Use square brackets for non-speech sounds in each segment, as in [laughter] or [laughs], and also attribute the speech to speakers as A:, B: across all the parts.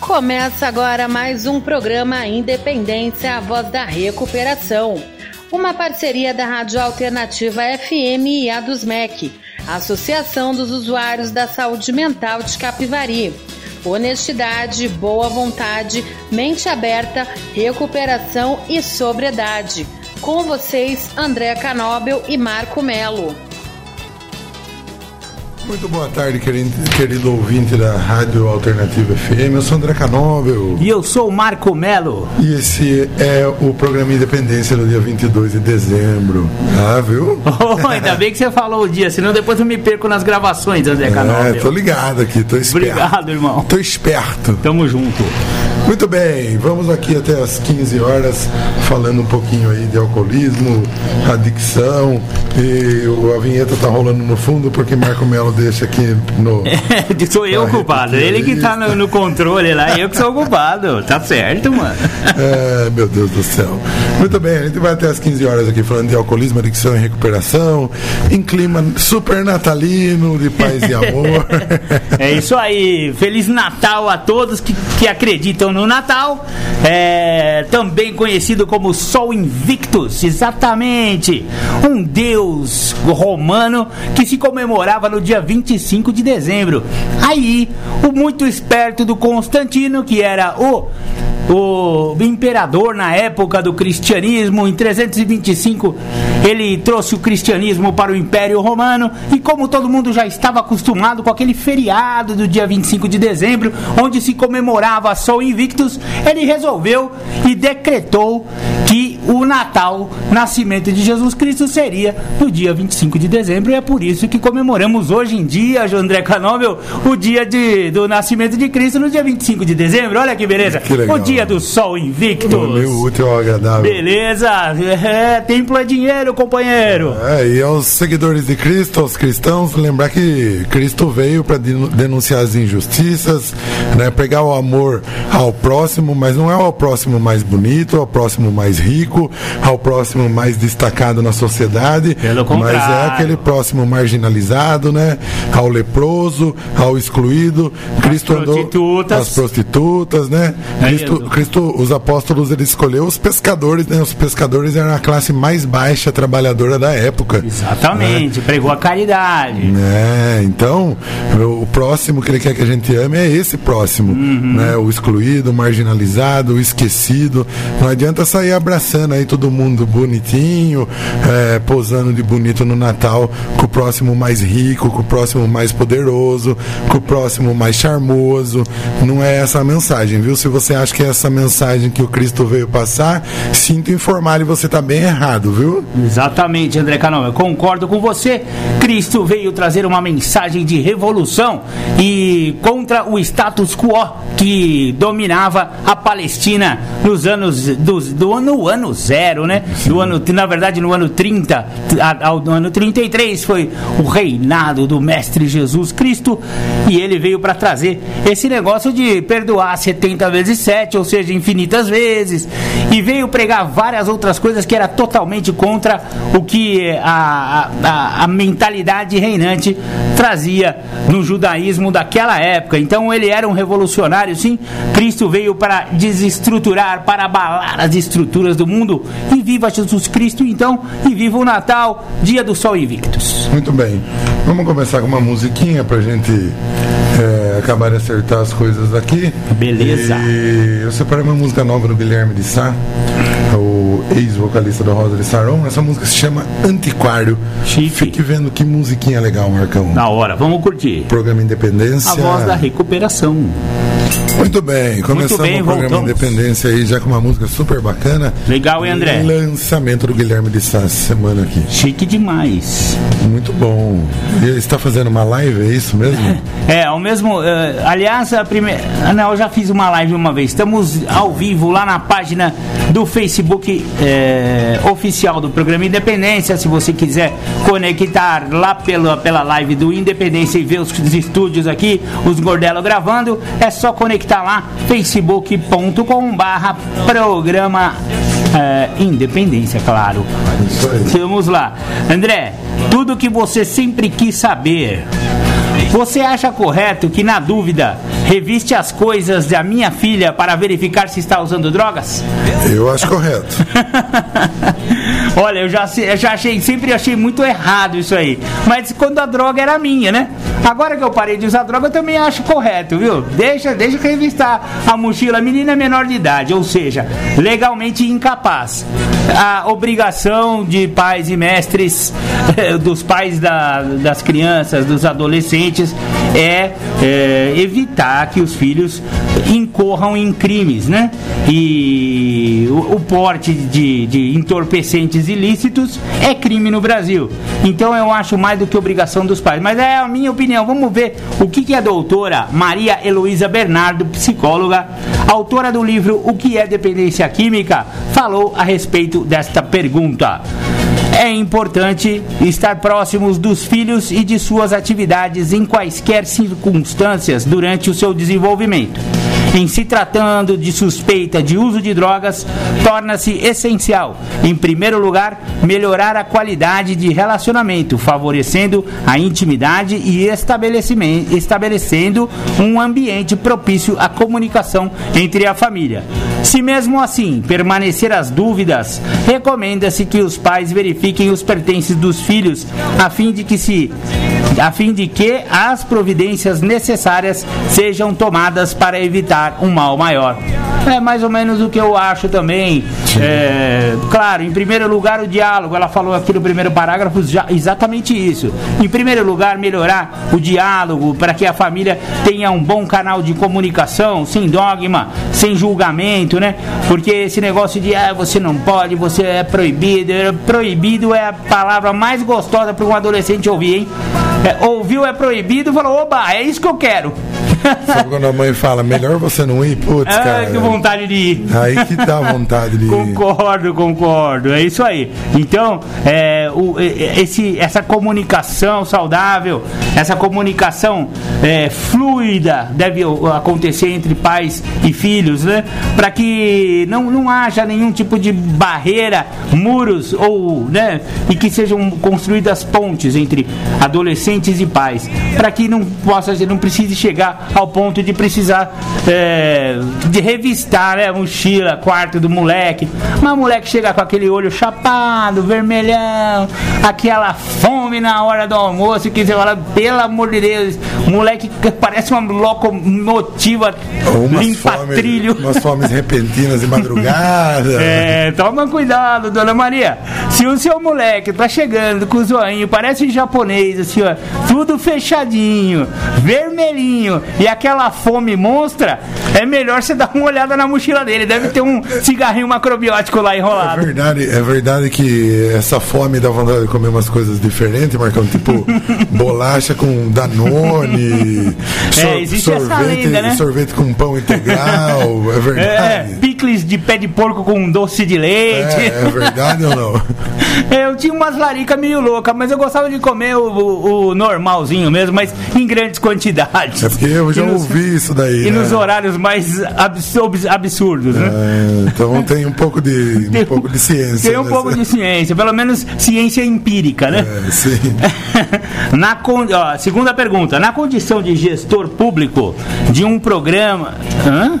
A: Começa agora mais um programa Independência, a voz da recuperação. Uma parceria da Rádio Alternativa FM e a dos MEC, Associação dos Usuários da Saúde Mental de Capivari. Honestidade, boa vontade, mente aberta, recuperação e sobriedade. Com vocês, André Canóbel e Marco Melo.
B: Muito boa tarde, querido, querido, ouvinte da Rádio Alternativa FM. Eu sou André Canóvel.
C: E eu sou o Marco Melo.
B: E esse é o programa Independência no dia 22 de dezembro. Ah, viu? [laughs]
C: Oh, ainda bem que você falou o dia, senão depois eu me perco nas gravações, André Canóvel.
B: É, tô ligado aqui, tô esperto.
C: Obrigado, irmão.
B: Tô esperto.
C: Tamo junto.
B: Muito bem, vamos aqui até as 15 horas falando um pouquinho aí de alcoolismo, adicção e a vinheta tá rolando no fundo porque Marco Melo deixa aqui no. [laughs]
C: É, sou eu o culpado. Ele que tá no, no, controle lá, eu que sou o culpado. Tá certo, mano. [laughs]
B: É, meu Deus do céu. Muito bem, a gente vai até as 15 horas aqui falando de alcoolismo, adicção e recuperação, em clima super natalino, de paz e [laughs] amor.
C: é isso aí. Feliz Natal a todos que, que acreditam no Natal. É, também conhecido como Sol Invictus, exatamente. Um deus romano que se comemorava no dia 25 de dezembro. Aí, o muito esperto do Constantino, que era o o imperador na época do cristianismo, em 325, ele trouxe o cristianismo para o Império Romano e como todo mundo já estava acostumado com aquele feriado do dia 25 de dezembro, onde se comemorava Sol Invictus, ele resolveu e decretou que o Natal, nascimento de Jesus Cristo, seria no dia 25 de dezembro e é por isso que comemoramos hoje em dia, André Canóvel, o dia de, do nascimento de Cristo no dia 25 de dezembro. Olha que beleza.
B: Que legal.
C: O dia do sol invicto.
B: Meu útil ao agradável.
C: Beleza? É, templo é dinheiro, companheiro.
B: É, e aos seguidores de Cristo, aos cristãos, lembrar que Cristo veio para denunciar as injustiças, né, pregar o amor ao próximo, mas não é ao próximo mais bonito, ao próximo mais rico, ao próximo mais destacado na sociedade,
C: Pelo
B: mas é aquele próximo marginalizado, né, ao leproso, ao excluído. Cristo
C: as prostitutas.
B: andou as prostitutas, né?
C: É
B: Cristo, Cristo, os apóstolos, ele escolheu os pescadores, né? Os pescadores eram a classe mais baixa trabalhadora da época.
C: Exatamente, né? pregou a caridade.
B: É, então, o próximo que ele quer que a gente ame é esse próximo, uhum. né? O excluído, o marginalizado, esquecido. Não adianta sair abraçando aí todo mundo bonitinho, é, posando de bonito no Natal, com o próximo mais rico, com o próximo mais poderoso, com o próximo mais charmoso. Não é essa a mensagem, viu? Se você acha que é essa mensagem que o Cristo veio passar, sinto informar e você está bem errado, viu?
C: Exatamente, André Canão, eu concordo com você. Cristo veio trazer uma mensagem de revolução e contra o status quo que dominava a Palestina nos anos do, do ano, ano zero, né? Do ano, na verdade, no ano 30 ao no ano 33 foi o reinado do mestre Jesus Cristo e ele veio para trazer esse negócio de perdoar 70 vezes 7, ou seja, infinitas vezes, e veio pregar várias outras coisas que era totalmente contra o que a, a, a mentalidade reinante trazia no judaísmo daquela época. Então ele era um revolucionário, sim. Cristo veio para desestruturar, para abalar as estruturas do mundo. E viva Jesus Cristo, então, e viva o Natal, dia do Sol Invictus.
B: Muito bem. Vamos começar com uma musiquinha pra gente é, acabar de acertar as coisas aqui.
C: Beleza.
B: E eu separei uma música nova do Guilherme de Sá, o ex-vocalista da Rosa de Saron. Essa música se chama Antiquário.
C: Chique.
B: Fique vendo que musiquinha legal, Marcão.
C: Na hora, vamos curtir.
B: Programa Independência.
C: A voz da recuperação.
B: Muito bem, começamos
C: bem,
B: o programa
C: voltamos.
B: Independência aí já com uma música super bacana.
C: Legal, hein, André?
B: Lançamento do Guilherme de Sá semana aqui.
C: Chique demais.
B: Muito bom. E ele está fazendo uma live, é isso mesmo? [laughs]
C: É, o mesmo. eh, aliás, a primeira. Ah, não, eu já fiz uma live uma vez. Estamos ao vivo lá na página do Facebook eh, oficial do programa Independência. Se você quiser conectar lá pela, pela live do Independência e ver os estúdios aqui, os Gordelo gravando, é só conectar lá, facebook.com/barra programa eh, Independência, claro. Vamos lá. André, tudo que você sempre quis saber. Você acha correto que, na dúvida, reviste as coisas da minha filha para verificar se está usando drogas?
B: Eu acho correto. [laughs]
C: Olha, eu já, eu já achei, sempre achei muito errado isso aí. Mas quando a droga era minha, né? Agora que eu parei de usar droga, eu também acho correto, viu? Deixa, deixa revistar a mochila. Menina menor de idade, ou seja, legalmente incapaz. A obrigação de pais e mestres, dos pais da, das crianças, dos adolescentes, é, é evitar que os filhos incorram em crimes, né? E o, o porte de, de entorpecentes ilícitos é crime no Brasil. Então eu acho mais do que obrigação dos pais. Mas é a minha opinião. Vamos ver o que, que a doutora Maria Heloísa Bernardo, psicóloga, autora do livro O que é dependência química, falou a respeito desta pergunta. É importante estar próximos dos filhos e de suas atividades em quaisquer circunstâncias durante o seu desenvolvimento. Em se tratando de suspeita de uso de drogas, torna-se essencial, em primeiro lugar, melhorar a qualidade de relacionamento, favorecendo a intimidade e estabelecendo um ambiente propício à comunicação entre a família. Se mesmo assim permanecer as dúvidas, recomenda-se que os pais verifiquem os pertences dos filhos a fim de que se a fim de que as providências necessárias sejam tomadas para evitar um mal maior. É mais ou menos o que eu acho também. É, claro, em primeiro lugar, o diálogo. Ela falou aqui no primeiro parágrafo já, exatamente isso. Em primeiro lugar, melhorar o diálogo para que a família tenha um bom canal de comunicação, sem dogma, sem julgamento, né? Porque esse negócio de ah, você não pode, você é proibido. Proibido é a palavra mais gostosa para um adolescente ouvir, hein? É, ouviu é proibido, falou, oba, é isso que eu quero.
B: Sabe quando a mãe fala, melhor você não ir? Putz,
C: Ah,
B: cara.
C: que vontade de ir.
B: Aí que dá vontade de ir.
C: Concordo, concordo. É isso aí. Então, é, o, é, esse, essa comunicação saudável, essa comunicação é, fluida deve acontecer entre pais e filhos, né? Para que não, não haja nenhum tipo de barreira, muros ou, né? E que sejam construídas pontes entre adolescentes e pais, para que não possa, não precise chegar ao ponto de precisar é, de revistar né, a mochila, quarto do moleque. Mas o moleque chega com aquele olho chapado, vermelhão, aquela fome na hora do almoço, que você fala, pelo amor de Deus, o moleque que parece uma locomotiva
B: umas
C: limpa
B: fomes,
C: trilho.
B: umas fomes repentinas de madrugada. [laughs]
C: É, toma cuidado, dona Maria. Se o seu moleque tá chegando com o zoinho, parece um japonês, assim, ó, tudo fechadinho, vermelhinho, e aquela fome monstra, é melhor você [laughs] dar uma olhada na mochila dele. Deve ter um cigarrinho macrobiótico lá
B: É
C: enrolado.
B: verdade, é verdade que essa fome dá vontade de comer umas coisas diferentes, Marcão. Tipo, [laughs] bolacha com Danone,
C: É, existe essa
B: sorvete,
C: lenda, né?
B: sorvete com pão integral. É [laughs]
C: É,
B: verdade.
C: picles de pé de porco com doce de leite.
B: É, é verdade ou não?
C: Eu tinha umas laricas meio loucas, mas eu gostava de comer o, o- o normalzinho mesmo, mas em grandes quantidades.
B: É porque eu já
C: E nos-
B: ouvi isso daí.
C: E
B: né?
C: nos horários mais abs- absurdos, né?
B: É, então tem um pouco de, [laughs] um pouco de ciência.
C: Tem um pouco de ciência, pelo menos ciência empírica, né?
B: É, sim. [laughs]
C: Na ó, segunda pergunta, na condição de gestor público de um programa, Hã?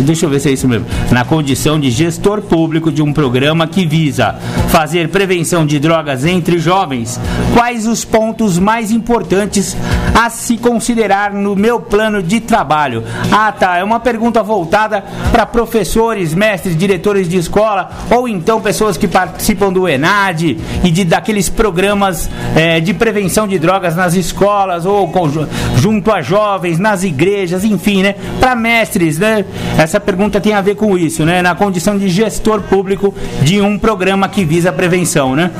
C: Deixa eu ver se é isso mesmo. Na condição de gestor público de um programa que visa fazer prevenção de drogas entre jovens, quais os pontos mais importantes a se considerar no meu plano de trabalho? Ah, tá. É uma pergunta voltada para professores, mestres, diretores de escola ou então pessoas que participam do ENAD e de daqueles programas eh, de prevenção de drogas nas escolas ou com- junto a jovens, nas igrejas, enfim, né? Para mestres, né? Essa pergunta tem a ver com isso, né? Na condição de gestor público de um programa que visa a prevenção, né?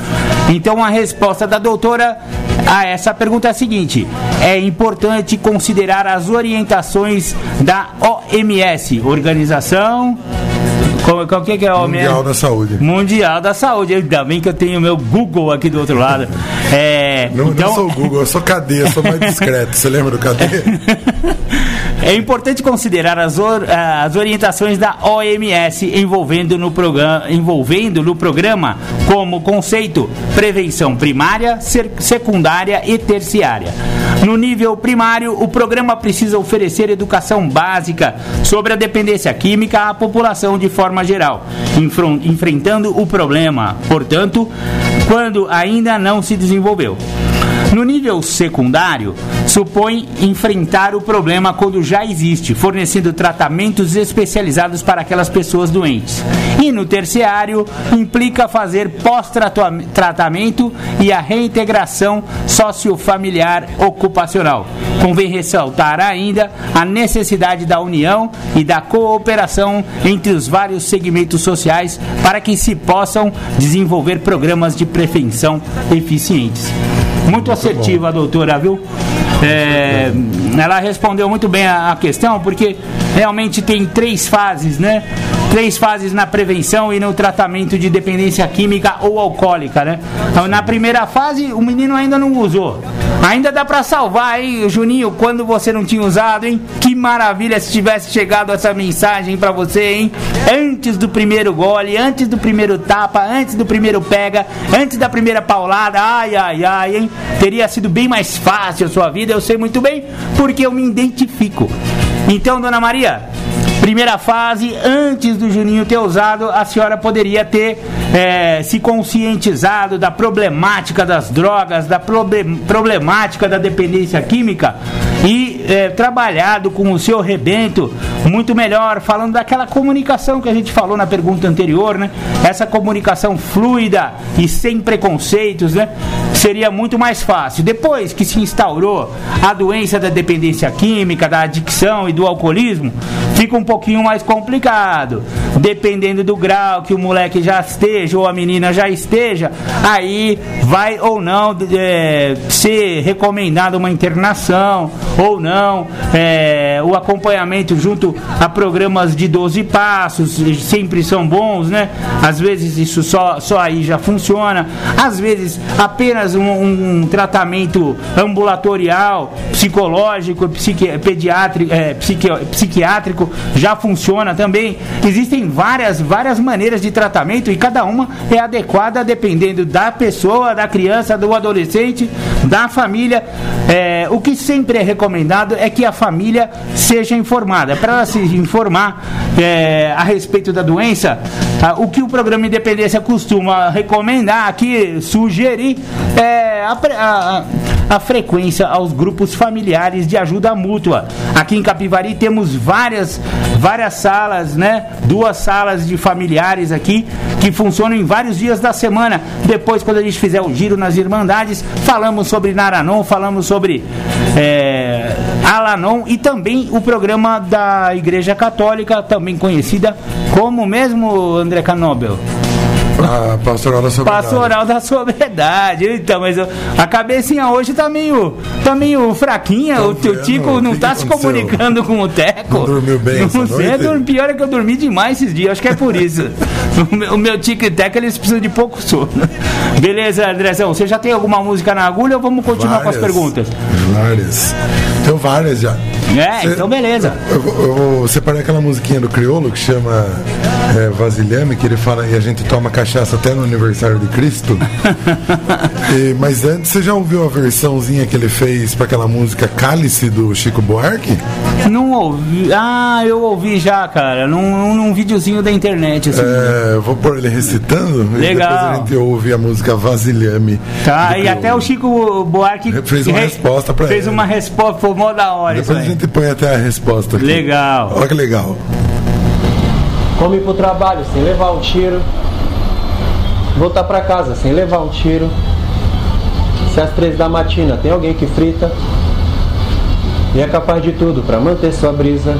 C: Então a resposta da doutora a essa pergunta é a seguinte: é importante considerar as orientações da OMS, Organização qual que é a OMS?
B: Mundial da Saúde.
C: Mundial da Saúde. Ainda bem que eu tenho meu Google aqui do outro lado. É,
B: Não,
C: então,
B: não sou o Google, eu sou cadeia, sou mais discreto. Você lembra do cadeia? [laughs]
C: É importante considerar as, or, as orientações da OMS envolvendo no, programa, envolvendo no programa como conceito prevenção primária, secundária e terciária. No nível primário, o programa precisa oferecer educação básica sobre a dependência química à população de forma geral, enfrentando o problema, portanto, quando ainda não se desenvolveu. No nível secundário, supõe enfrentar o problema quando já existe, fornecendo tratamentos especializados para aquelas pessoas doentes. E no terciário, implica fazer pós-tratamento e a reintegração sociofamiliar ocupacional. Convém ressaltar ainda a necessidade da união e da cooperação entre os vários segmentos sociais para que se possam desenvolver programas de prevenção eficientes. Muito assertiva a doutora, viu? É, ela respondeu muito bem a, a, questão, porque realmente tem três fases, né? Três fases na prevenção e no tratamento de dependência química ou alcoólica, né? Então, na primeira fase, o menino ainda não usou. Ainda dá para salvar, hein, Juninho, quando você não tinha usado, hein? Que maravilha se tivesse chegado essa mensagem para você, hein? Antes do primeiro gole, antes do primeiro tapa, antes do primeiro pega, antes da primeira paulada, ai, ai, ai, hein? Teria sido bem mais fácil a sua vida, eu sei muito bem, porque eu me identifico. Então, dona Maria, primeira fase, antes do Juninho ter usado, a senhora poderia ter é, se conscientizado da problemática das drogas, da problemática da dependência química e é, trabalhado com o seu rebento muito melhor, falando daquela comunicação que a gente falou na pergunta anterior, né? Essa comunicação fluida e sem preconceitos, né? Seria muito mais fácil. Depois que se instaurou a doença da dependência química, da adicção e do alcoolismo, fica um pouquinho mais complicado. Dependendo do grau que o moleque já esteja ou a menina já esteja, aí vai ou não é, ser recomendada uma internação ou não, é, o acompanhamento junto a programas de 12 passos sempre são bons, né? Às vezes isso só, só aí já funciona, às vezes apenas um, um tratamento ambulatorial, psicológico, psiqui, pediátrico, é, psiqui, psiquiátrico já funciona também. Existem várias, várias maneiras de tratamento e cada uma é adequada dependendo da pessoa, da criança, do adolescente, da família. É, o que sempre é recomendado é que a família seja informada. Para ela se informar é, a respeito da doença, o que o programa Independência costuma recomendar aqui, sugerir, é a, a, a frequência aos grupos familiares de ajuda mútua. Aqui em Capivari temos várias, várias salas, né? Duas salas de familiares aqui que funcionam em vários dias da semana. Depois, quando a gente fizer o giro nas Irmandades, falamos sobre Naranon, falamos sobre é, Alanon e também o programa da Igreja Católica, também conhecida como mesmo André Canobel.
B: A pastoral da sobriedade.
C: Pastoral da sobriedade. Então, mas a cabecinha hoje tá meio, tá meio fraquinha. Tá o teu Tico não tá se comunicando com o Teco.
B: Não dormiu bem
C: Não sei, noite? pior é que eu dormi demais esses dias. Acho que é por isso. o, meu, o meu Tico e Teco, eles precisam de pouco sono. Beleza, Andrezão. Você já tem alguma música na agulha ou vamos continuar várias, com as perguntas?
B: Várias. Tenho várias já.
C: É, Cê, então beleza.
B: Eu, eu, eu, vou separar aquela musiquinha do Criolo que chama é, Vasilhame, que ele fala e a gente toma cachaça até no aniversário de Cristo. [laughs] e, mas antes, você já ouviu a versãozinha que ele fez para aquela música Cálice do Chico Buarque?
C: Não ouvi. Ah, eu ouvi já, cara. Num, num videozinho da internet. Assim.
B: É, vou pôr ele recitando.
C: Legal. E depois
B: a gente ouve a música Vasilhame.
C: Tá, e até o Chico Buarque
B: fez uma resposta para
C: ele. Fez uma resposta, foi mó da hora.
B: Depois a gente põe até a resposta aqui.
C: Legal.
B: Olha que legal.
D: Como ir pro trabalho sem levar um tiro. Voltar para casa sem levar um tiro. Se às três da matina tem alguém que frita. E é capaz de tudo para manter sua brisa.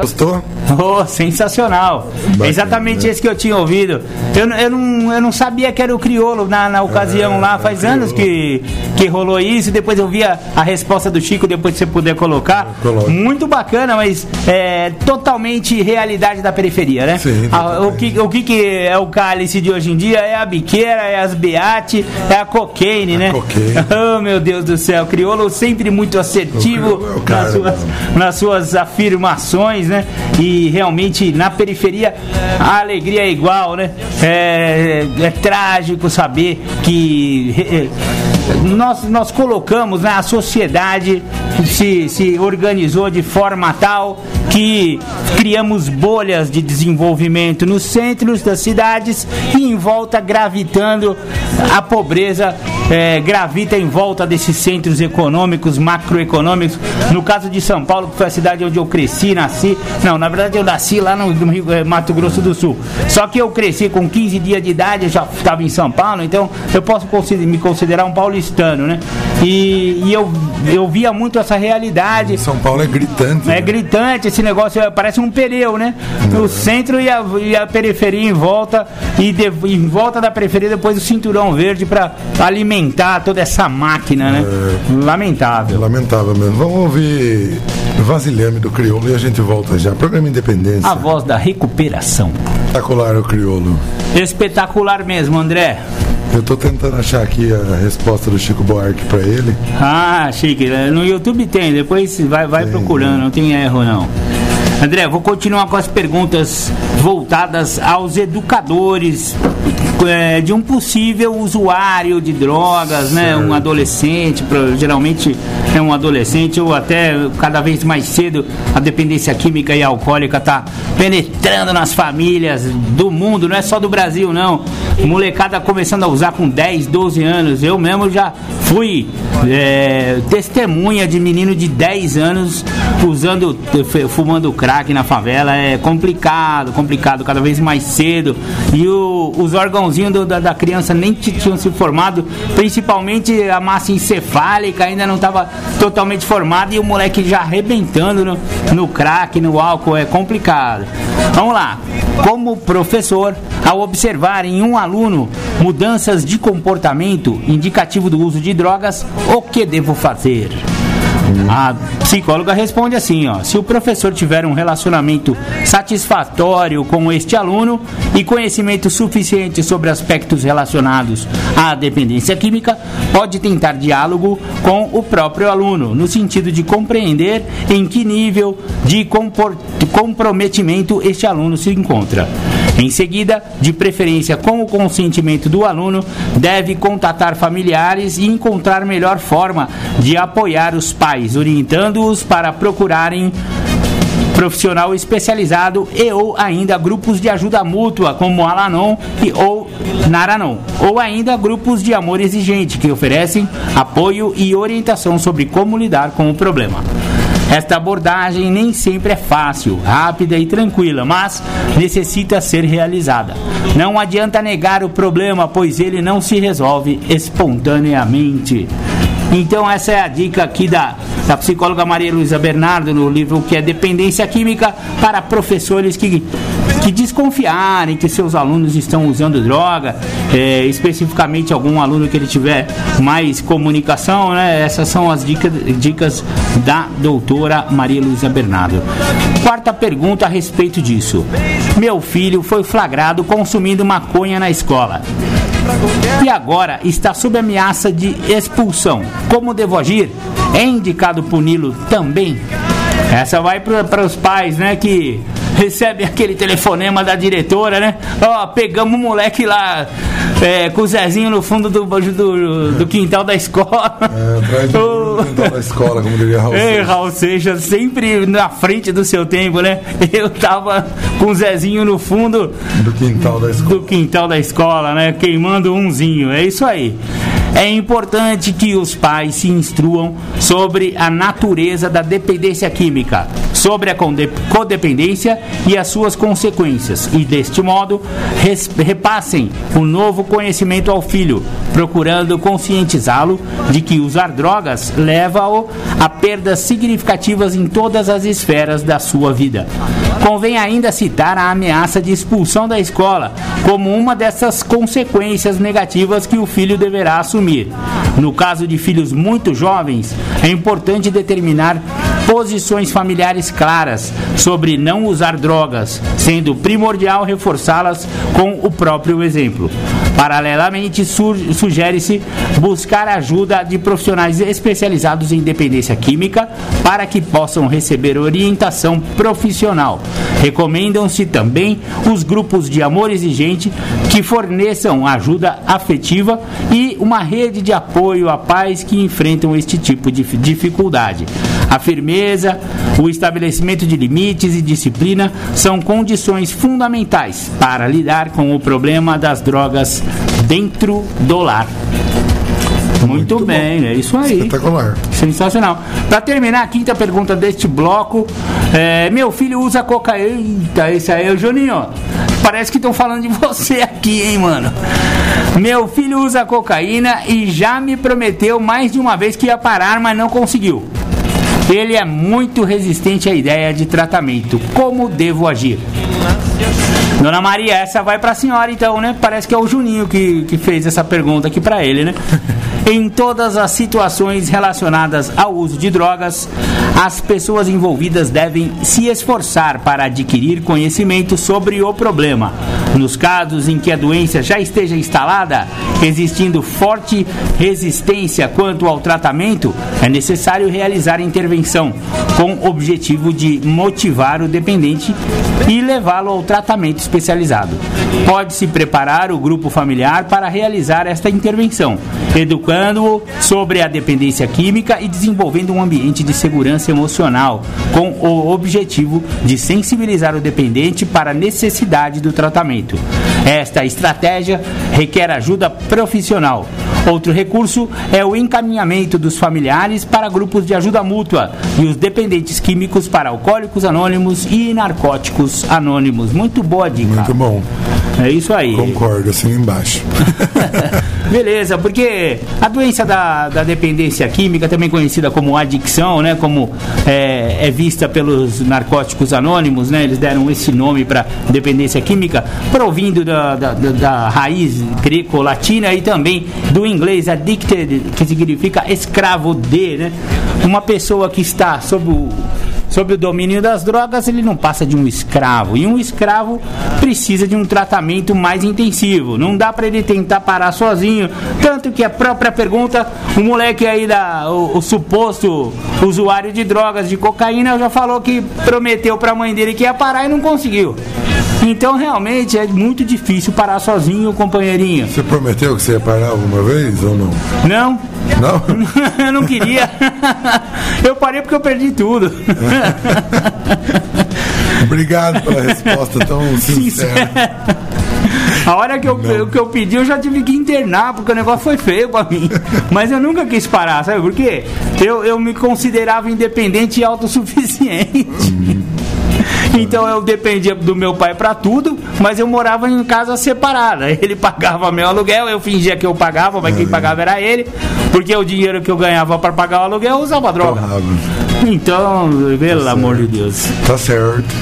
B: Gostou? [laughs]
C: Oh, sensacional.
B: Bacana,
C: Exatamente
B: né?
C: esse que eu tinha ouvido. Eu, eu, não, eu não sabia que era o criolo na, na ocasião
B: É,
C: lá.
B: é
C: Faz
B: o
C: anos que, que rolou isso. Depois eu vi a, a resposta do Chico, depois se você puder colocar.
B: Coloco.
C: Muito bacana, mas é totalmente realidade da periferia, né?
B: Sim,
C: Ah, o, que, o que, que é o cálice de hoje em dia? É a biqueira, é as beate, é a cocaine, né?
B: cocaine. [laughs]
C: Oh, meu Deus do céu. Criolo sempre muito assertivo
B: é
C: nas suas, nas suas afirmações, né? E realmente na periferia a alegria é igual, né? É, é trágico saber que eh, nós, nós colocamos, né? A sociedade se, se organizou de forma tal que criamos bolhas de desenvolvimento nos centros das cidades e em volta gravitando a pobreza eh, gravita em volta desses centros econômicos, macroeconômicos. No caso de São Paulo, que foi a cidade onde eu cresci, nasci. Não, na verdade eu nasci lá no, Rio, eh, Mato Grosso do Sul. Só que eu cresci com 15 dias de idade, eu já estava em São Paulo, então eu posso me considerar um paulistano, né? E, e eu, eu via muito essa realidade.
B: São Paulo é gritante.
C: É
B: né?
C: gritante esse negócio, é, parece um pneu, né? O centro e a, e a periferia em volta, e de- em volta da periferia depois o cinturão verde para alimentar toda essa máquina, né? Lamentável.
B: Lamentável mesmo. Vamos ouvir Vasilhame do Crioulo e a gente volta já. Programa Independência.
C: A voz da recuperação.
B: Espetacular o Crioulo.
C: Espetacular mesmo, André.
B: Eu tô tentando achar aqui a resposta do Chico Buarque pra ele.
C: Ah, chique. No YouTube tem, depois vai, vai procurando, não tem erro não. André, vou continuar com as perguntas voltadas aos educadores é, de um possível usuário de drogas, né? Um adolescente, geralmente é um adolescente ou até cada vez mais cedo a dependência química e alcoólica está penetrando nas famílias do mundo, não é só do Brasil não. Molecada começando a usar com 10, 12 anos. Eu mesmo já fui é, testemunha de menino de 10 anos usando, fumando crack na favela. É complicado, complicado, cada vez mais cedo. E o- os órgãozinhos do- da, da criança nem tinham se formado, principalmente a massa encefálica ainda não estava totalmente formada e o moleque já arrebentando no, no crack, no álcool. É complicado. Vamos lá. Como professor, ao observar em um aluno mudanças de comportamento indicativo do uso de drogas, o que devo fazer? A psicóloga responde assim, ó: se o professor tiver um relacionamento satisfatório com este aluno e conhecimento suficiente sobre aspectos relacionados à dependência química, pode tentar diálogo com o próprio aluno, no sentido de compreender em que nível de comprometimento este aluno se encontra. Em seguida, de preferência com o consentimento do aluno, deve contatar familiares e encontrar melhor forma de apoiar os pais, orientando-os para procurarem profissional especializado e ou ainda grupos de ajuda mútua como Alanon e ou Naranon, ou ainda grupos de amor exigente que oferecem apoio e orientação sobre como lidar com o problema. Esta abordagem nem sempre é fácil, rápida e tranquila, mas necessita ser realizada. Não adianta negar o problema, pois ele não se resolve espontaneamente. Então essa é a dica aqui da, da psicóloga Maria Luísa Bernardo no livro que é Dependência Química para professores que, que desconfiarem que seus alunos estão usando droga, é, especificamente algum aluno que ele tiver mais comunicação, né? Essas são as dicas, dicas da doutora Maria Luísa Bernardo. Quarta pergunta a respeito disso. Meu filho foi flagrado consumindo maconha na escola e agora está sob ameaça de expulsão. Como devo agir? É indicado puni-lo também? Essa vai para os pais, né, que recebem aquele telefonema da diretora, né? Ó, pegamos o moleque lá é, com o Zezinho no fundo do, do, do quintal da escola.
B: É, atrás do quintal [laughs] da escola, como diria Raul.
C: Ei,
B: Seixas.
C: Raul Seixas, sempre na frente do seu tempo, né? Eu tava com o Zezinho no fundo
B: Do quintal da escola.
C: do quintal da escola, né? Queimando umzinho. É isso aí. É importante que os pais se instruam sobre a natureza da dependência química, sobre a codependência e as suas consequências e, deste modo, repassem o um novo conhecimento ao filho, procurando conscientizá-lo de que usar drogas leva-o a perdas significativas em todas as esferas da sua vida. Convém ainda citar a ameaça de expulsão da escola como uma dessas consequências negativas que o filho deverá assumir. No caso de filhos muito jovens, é importante determinar posições familiares claras sobre não usar drogas, sendo primordial reforçá-las com o próprio exemplo. Paralelamente, sugere-se buscar ajuda de profissionais especializados em dependência química para que possam receber orientação profissional. Recomendam-se também os grupos de amor exigente que forneçam ajuda afetiva e uma rede de apoio a pais que enfrentam este tipo de dificuldade. A firmeza, o estabelecimento de limites e disciplina são condições fundamentais para lidar com o problema das drogas dentro do lar. Muito, Muito bem, bom. é isso aí.
B: Espetacular.
C: Sensacional. Para terminar a quinta pergunta deste bloco, é, meu filho usa cocaína. Eita, esse aí é o Juninho. Parece que estão falando de você [laughs] aqui, hein, mano. Meu filho usa cocaína e já me prometeu mais de uma vez que ia parar, mas não conseguiu. Ele é muito resistente à ideia de tratamento. Como devo agir? Dona Maria, essa vai para a senhora então, né? Parece que é o Juninho que, que fez essa pergunta aqui para ele, né? [laughs] em todas as situações relacionadas ao uso de drogas, as pessoas envolvidas devem se esforçar para adquirir conhecimento sobre o problema. Nos casos em que a doença já esteja instalada, existindo forte resistência quanto ao tratamento, é necessário realizar intervenção com o objetivo de motivar o dependente e levá-lo ao tratamento especializado. Pode-se preparar o grupo familiar para realizar esta intervenção, educando-o sobre a dependência química e desenvolvendo um ambiente de segurança emocional, com o objetivo de sensibilizar o dependente para a necessidade do tratamento. Esta estratégia requer ajuda profissional. Outro recurso é o encaminhamento dos familiares para grupos de ajuda mútua e os dependentes químicos para alcoólicos anônimos e narcóticos anônimos. Muito boa dica.
B: Muito bom.
C: É isso aí.
B: Concordo, assim embaixo. [laughs]
C: Beleza, porque a doença da, da dependência química, também conhecida como adicção, né, como é, é vista pelos narcóticos anônimos, né, eles deram esse nome para dependência química, provindo da, da, da, da raiz greco-latina e também do inglês addicted, que significa escravo de, né? Uma pessoa que está sob o sob o domínio das drogas, ele não passa de um escravo. E um escravo precisa de um tratamento mais intensivo. Não dá para ele tentar parar sozinho. Tanto que a própria pergunta, o moleque aí, da, o, o suposto usuário de drogas, de cocaína, já falou que prometeu para a mãe dele que ia parar e não conseguiu. Então realmente é muito difícil parar sozinho, companheirinho.
B: Você prometeu que você ia parar alguma vez ou não?
C: Não.
B: Não? [laughs]
C: eu não queria. eu parei porque eu perdi tudo. [laughs]
B: Obrigado pela resposta tão [laughs] sincera.
C: A hora que eu, que eu pedi, eu já tive que internar, porque o negócio foi feio pra mim. Mas eu nunca quis parar, sabe por quê? Eu, eu me considerava independente e autossuficiente. Uhum. [laughs] Então eu dependia do meu pai para tudo, mas eu morava em casa separada. [laughs] Ele pagava meu aluguel, eu fingia que eu pagava, mas quem pagava era ele, porque o dinheiro que eu ganhava para pagar o aluguel eu usava droga. Então, pelo tá amor de Deus.
B: Tá certo.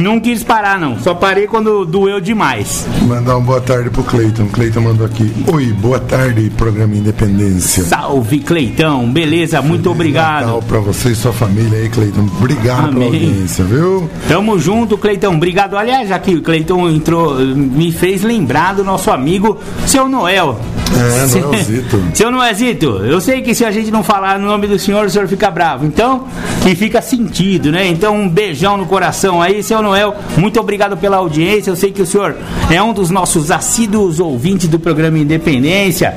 C: Não quis parar, não. Só parei quando doeu demais.
B: Mandar uma boa tarde pro Cleiton. Cleiton mandou aqui. Oi, boa tarde, programa Independência.
C: Salve, Cleitão. Beleza, Feliz muito obrigado.
B: Natal pra você e sua família aí, Cleiton. Obrigado Amém. pela audiência, viu?
C: Tamo junto, Cleitão. Obrigado. Aliás, já que o Cleiton entrou, me fez lembrar do nosso amigo, seu Noel.
B: É, [laughs] Noelzito.
C: seu Noelzito, eu sei que se a gente não falar no nome do senhor, o senhor fica bravo. Então, e fica sentido, né? Então, um beijão no coração aí, seu Noel, muito obrigado pela audiência. Eu sei que o senhor é um dos nossos assíduos ouvintes do programa Independência.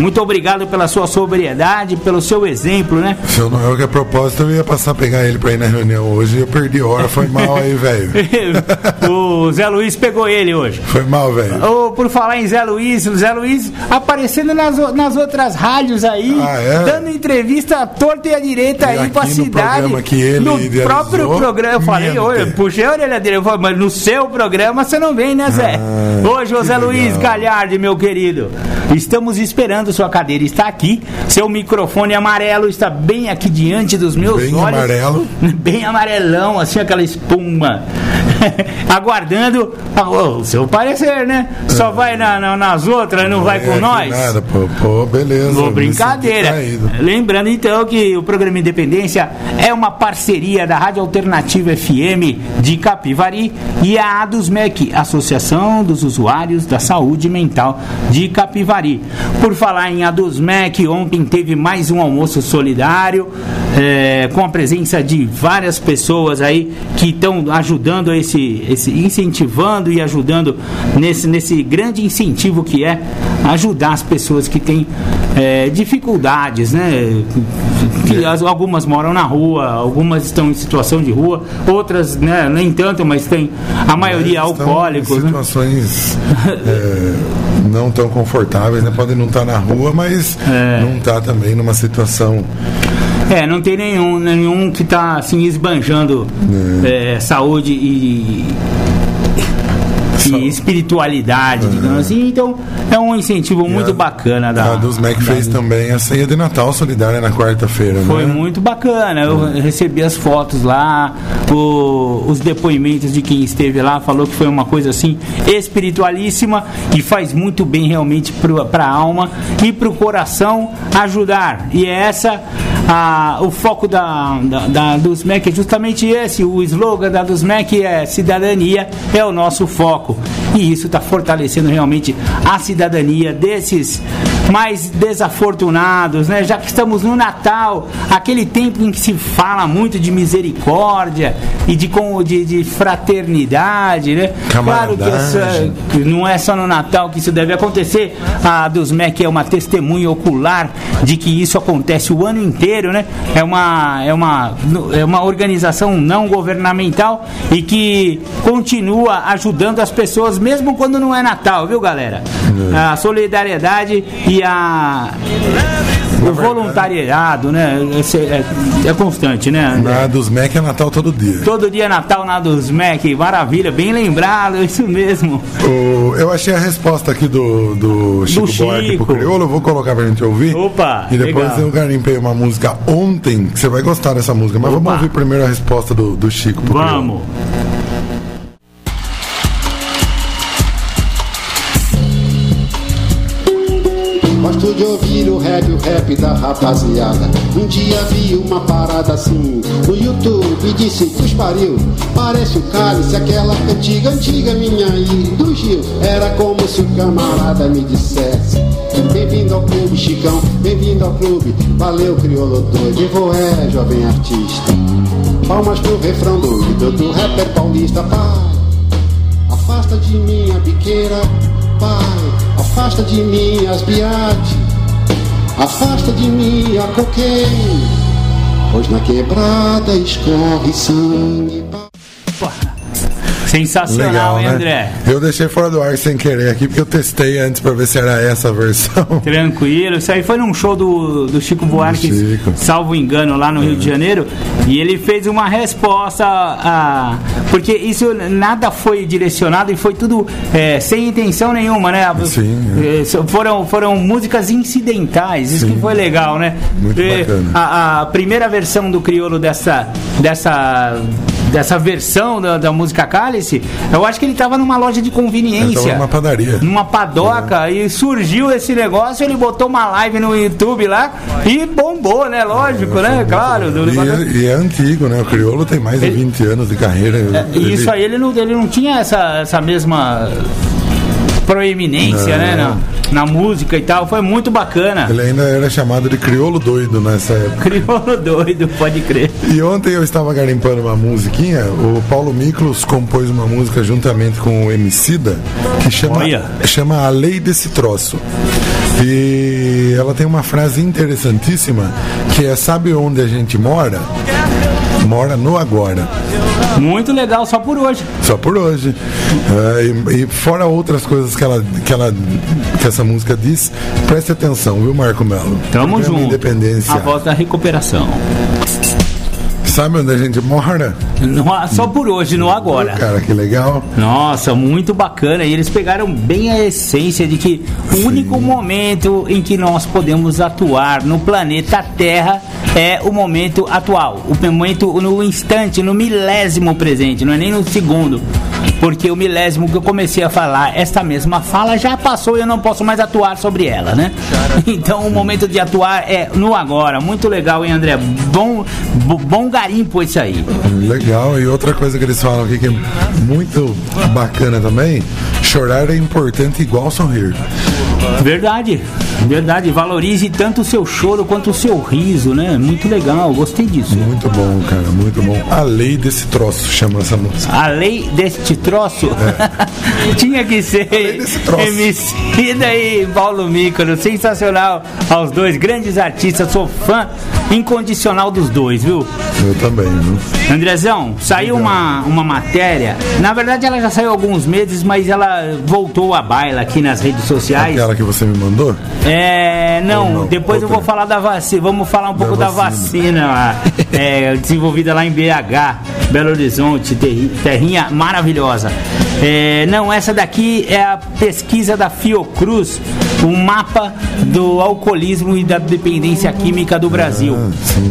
C: Muito obrigado pela sua sobriedade, pelo seu exemplo, né?
B: Seu Noel, que a propósito, eu ia passar a pegar ele pra ir na reunião hoje eu perdi hora. Foi mal aí, velho. [laughs]
C: o Zé Luiz pegou ele hoje.
B: Foi mal, velho.
C: Oh, por falar em Zé Luiz, o Zé Luiz aparecendo nas, nas outras rádios aí,
B: Ah, é?
C: dando entrevista à torta e à direita
B: E
C: aí pra
B: no
C: cidade.
B: programa que ele
C: no
B: idealizou,
C: próprio programa, eu falei,
B: não
C: puxei a orelha dele, eu falei, mas no seu programa você não vem, né, Zé?
B: Ah,
C: Ô, José Luiz. Galhardi, meu querido, estamos esperando, sua cadeira está aqui, seu microfone amarelo está bem aqui diante dos meus
B: Bem
C: olhos.
B: amarelo. [laughs]
C: Bem amarelão, assim, aquela espuma. は。[laughs] Aguardando o seu parecer, né? Só vai na- na- nas outras, não vai
B: É,
C: com nós?
B: Nada, pô, pô, beleza.
C: Pô,
B: me
C: brincadeira. Lembrando então que o programa Independência é uma parceria da Rádio Alternativa FM de Capivari e a ADUSMEC, Associação dos Usuários da Saúde Mental de Capivari. Por falar em ADUSMEC, ontem teve mais um almoço solidário eh, com a presença de várias pessoas aí que estão ajudando esse, esse, incentivando e ajudando nesse, nesse grande incentivo que é ajudar as pessoas que têm eh, dificuldades, né? Que as- algumas moram na rua, algumas estão em situação de rua, outras né, nem tanto, mas tem a maioria alcoólicos.
B: Em
C: né?
B: situações [laughs] é, não tão confortáveis, né? Podem não estar na rua, mas
C: É.
B: não tá também numa situação.
C: É, não tem nenhum, nenhum que está assim esbanjando eh, saúde e, e espiritualidade, digamos assim. Então é um incentivo muito
B: a-
C: bacana da.
B: A dos Mac
C: da-
B: fez também a ceia de Natal solidária na quarta-feira,
C: Foi
B: né?
C: muito bacana. Eu recebi as fotos lá, o- os depoimentos de quem esteve lá, falou que foi uma coisa assim espiritualíssima e faz muito bem realmente para a alma e para o coração ajudar. E é essa a- o foco da, da, da é justamente esse. O slogan da Dusmec é cidadania é o nosso foco. E isso está fortalecendo realmente a cidadania desses mais desafortunados, né? Já que estamos no Natal, aquele tempo em que se fala muito de misericórdia e de, de, de fraternidade, né? Claro que, essa- não é só no Natal que isso deve acontecer. A Dusmec é uma testemunha ocular de que isso acontece o ano inteiro, né? É uma, é uma, é uma organização não governamental e que continua ajudando as pessoas mesmo quando não é Natal, viu, galera? A solidariedade e a o voluntariado, né? Esse É, é constante, né? André?
B: Na dos Mac é Natal todo dia.
C: Todo dia é Natal na Dusmec, maravilha, bem lembrado, [laughs] isso mesmo.
B: O- eu achei a resposta aqui do, do Chico Buarque
C: Chico.
B: pro Crioulo, eu vou colocar pra gente ouvir.
C: Opa,
B: E depois
C: legal.
B: eu garimpei uma música ontem, que você vai gostar dessa música. Mas
C: Opa.
B: vamos ouvir primeiro a resposta do, do Chico pro Crioulo.
C: Vamos.
E: Gosto de ouvir o rap, o rap da rapaziada. Um dia vi uma parada assim no YouTube e disse: Pus pariu, parece o cálice, aquela antiga, antiga minha aí do Gil. Era como se o camarada me dissesse: Bem-vindo ao clube, Chicão, bem-vindo ao clube. Valeu, crioulo doido, e vou é, jovem artista. Palmas pro refrão doido do rapper paulista, pai. Afasta de mim a biqueira, pai. Afasta de mim as biate. Afasta de mim a cocaine. Pois na quebrada escorre sangue.
C: Sensacional,
B: Legal,
C: hein,
B: né?
C: André?
B: Eu deixei fora do ar sem querer aqui, porque eu testei antes pra ver se era essa a versão. [laughs]
C: Tranquilo, isso aí foi num show do, do Chico Buarque,
B: Chico.
C: salvo engano, lá no Rio de Janeiro, e ele fez uma resposta a. Porque isso nada foi direcionado e foi tudo é, sem intenção nenhuma, né?
B: Sim,
C: É, so- foram, foram músicas incidentais, isso que foi legal, né?
B: Muito
C: É,
B: bacana.
C: A, a primeira versão do crioulo dessa. dessa dessa versão da, da música Cálice, eu acho que ele tava numa loja de conveniência
B: numa padaria.
C: numa padoca e surgiu esse negócio, ele botou uma live no YouTube lá e bombou, né? Lógico, né? Claro. do
B: E, e é antigo, né? O Crioulo tem mais de
C: Ele-
B: 20 anos de carreira.
C: E isso aí ele não, ele não tinha essa, essa mesma proeminência, né? Na, na música e tal. Foi muito bacana.
B: Ele ainda era chamado de crioulo doido nessa época.
C: Crioulo doido, pode crer.
B: E ontem eu estava garimpando uma musiquinha, o Paulo Miklos compôs uma música juntamente com o Emicida que chama,
C: Olha.
B: chama A Lei Desse Troço. E ela tem uma frase interessantíssima que é sabe onde a gente mora? Mora no agora.
C: Muito legal, só por hoje.
B: Só por hoje. É, e, e fora outras coisas que ela, que ela que essa música diz, preste atenção, viu, Marco Melo?
C: Tamo
B: Programa
C: junto.
B: Independência.
C: A voz da recuperação.
B: Sabe onde a gente mora?
C: No- só por hoje, no agora.
B: Cara, que legal.
C: Nossa, muito bacana. E eles pegaram bem a essência de que o único momento em que nós podemos atuar no planeta Terra é o momento atual. O momento no instante, no milésimo presente, não é nem no segundo. Porque o milésimo que eu comecei a falar, esta mesma fala já passou e eu não posso mais atuar sobre ela, né? [laughs] Então o momento de atuar é no agora. Muito legal, hein, André? Bom, bo- bom garimpo esse aí.
B: Legal. E outra coisa que eles falam aqui que é muito bacana também, chorar é importante igual sorrir.
C: Verdade, verdade. Valorize tanto o seu choro quanto o seu riso, né? Muito legal, gostei disso.
B: Muito bom, cara, muito bom. A lei desse troço chama essa música.
C: A lei deste troço [laughs] tinha que ser
B: desse troço.
C: Emicida e Paulo Mícaro. Sensacional aos dois grandes artistas. Sou fã incondicional dos dois, viu?
B: Eu também, viu?
C: Andrezão, saiu uma, uma matéria. Na verdade, ela já saiu há alguns meses, mas ela voltou à baila aqui nas redes sociais.
B: Aquela que você me mandou?
C: É, não,
B: não?
C: depois eu
B: Outra.
C: vou falar da vacina. Vamos falar um pouco da
B: vacina.
C: vacina, lá, [laughs] é, desenvolvida lá em BH, Belo Horizonte, terri- terrinha maravilhosa. É, não, essa daqui é a pesquisa da Fiocruz, um mapa do alcoolismo e da dependência química do Brasil.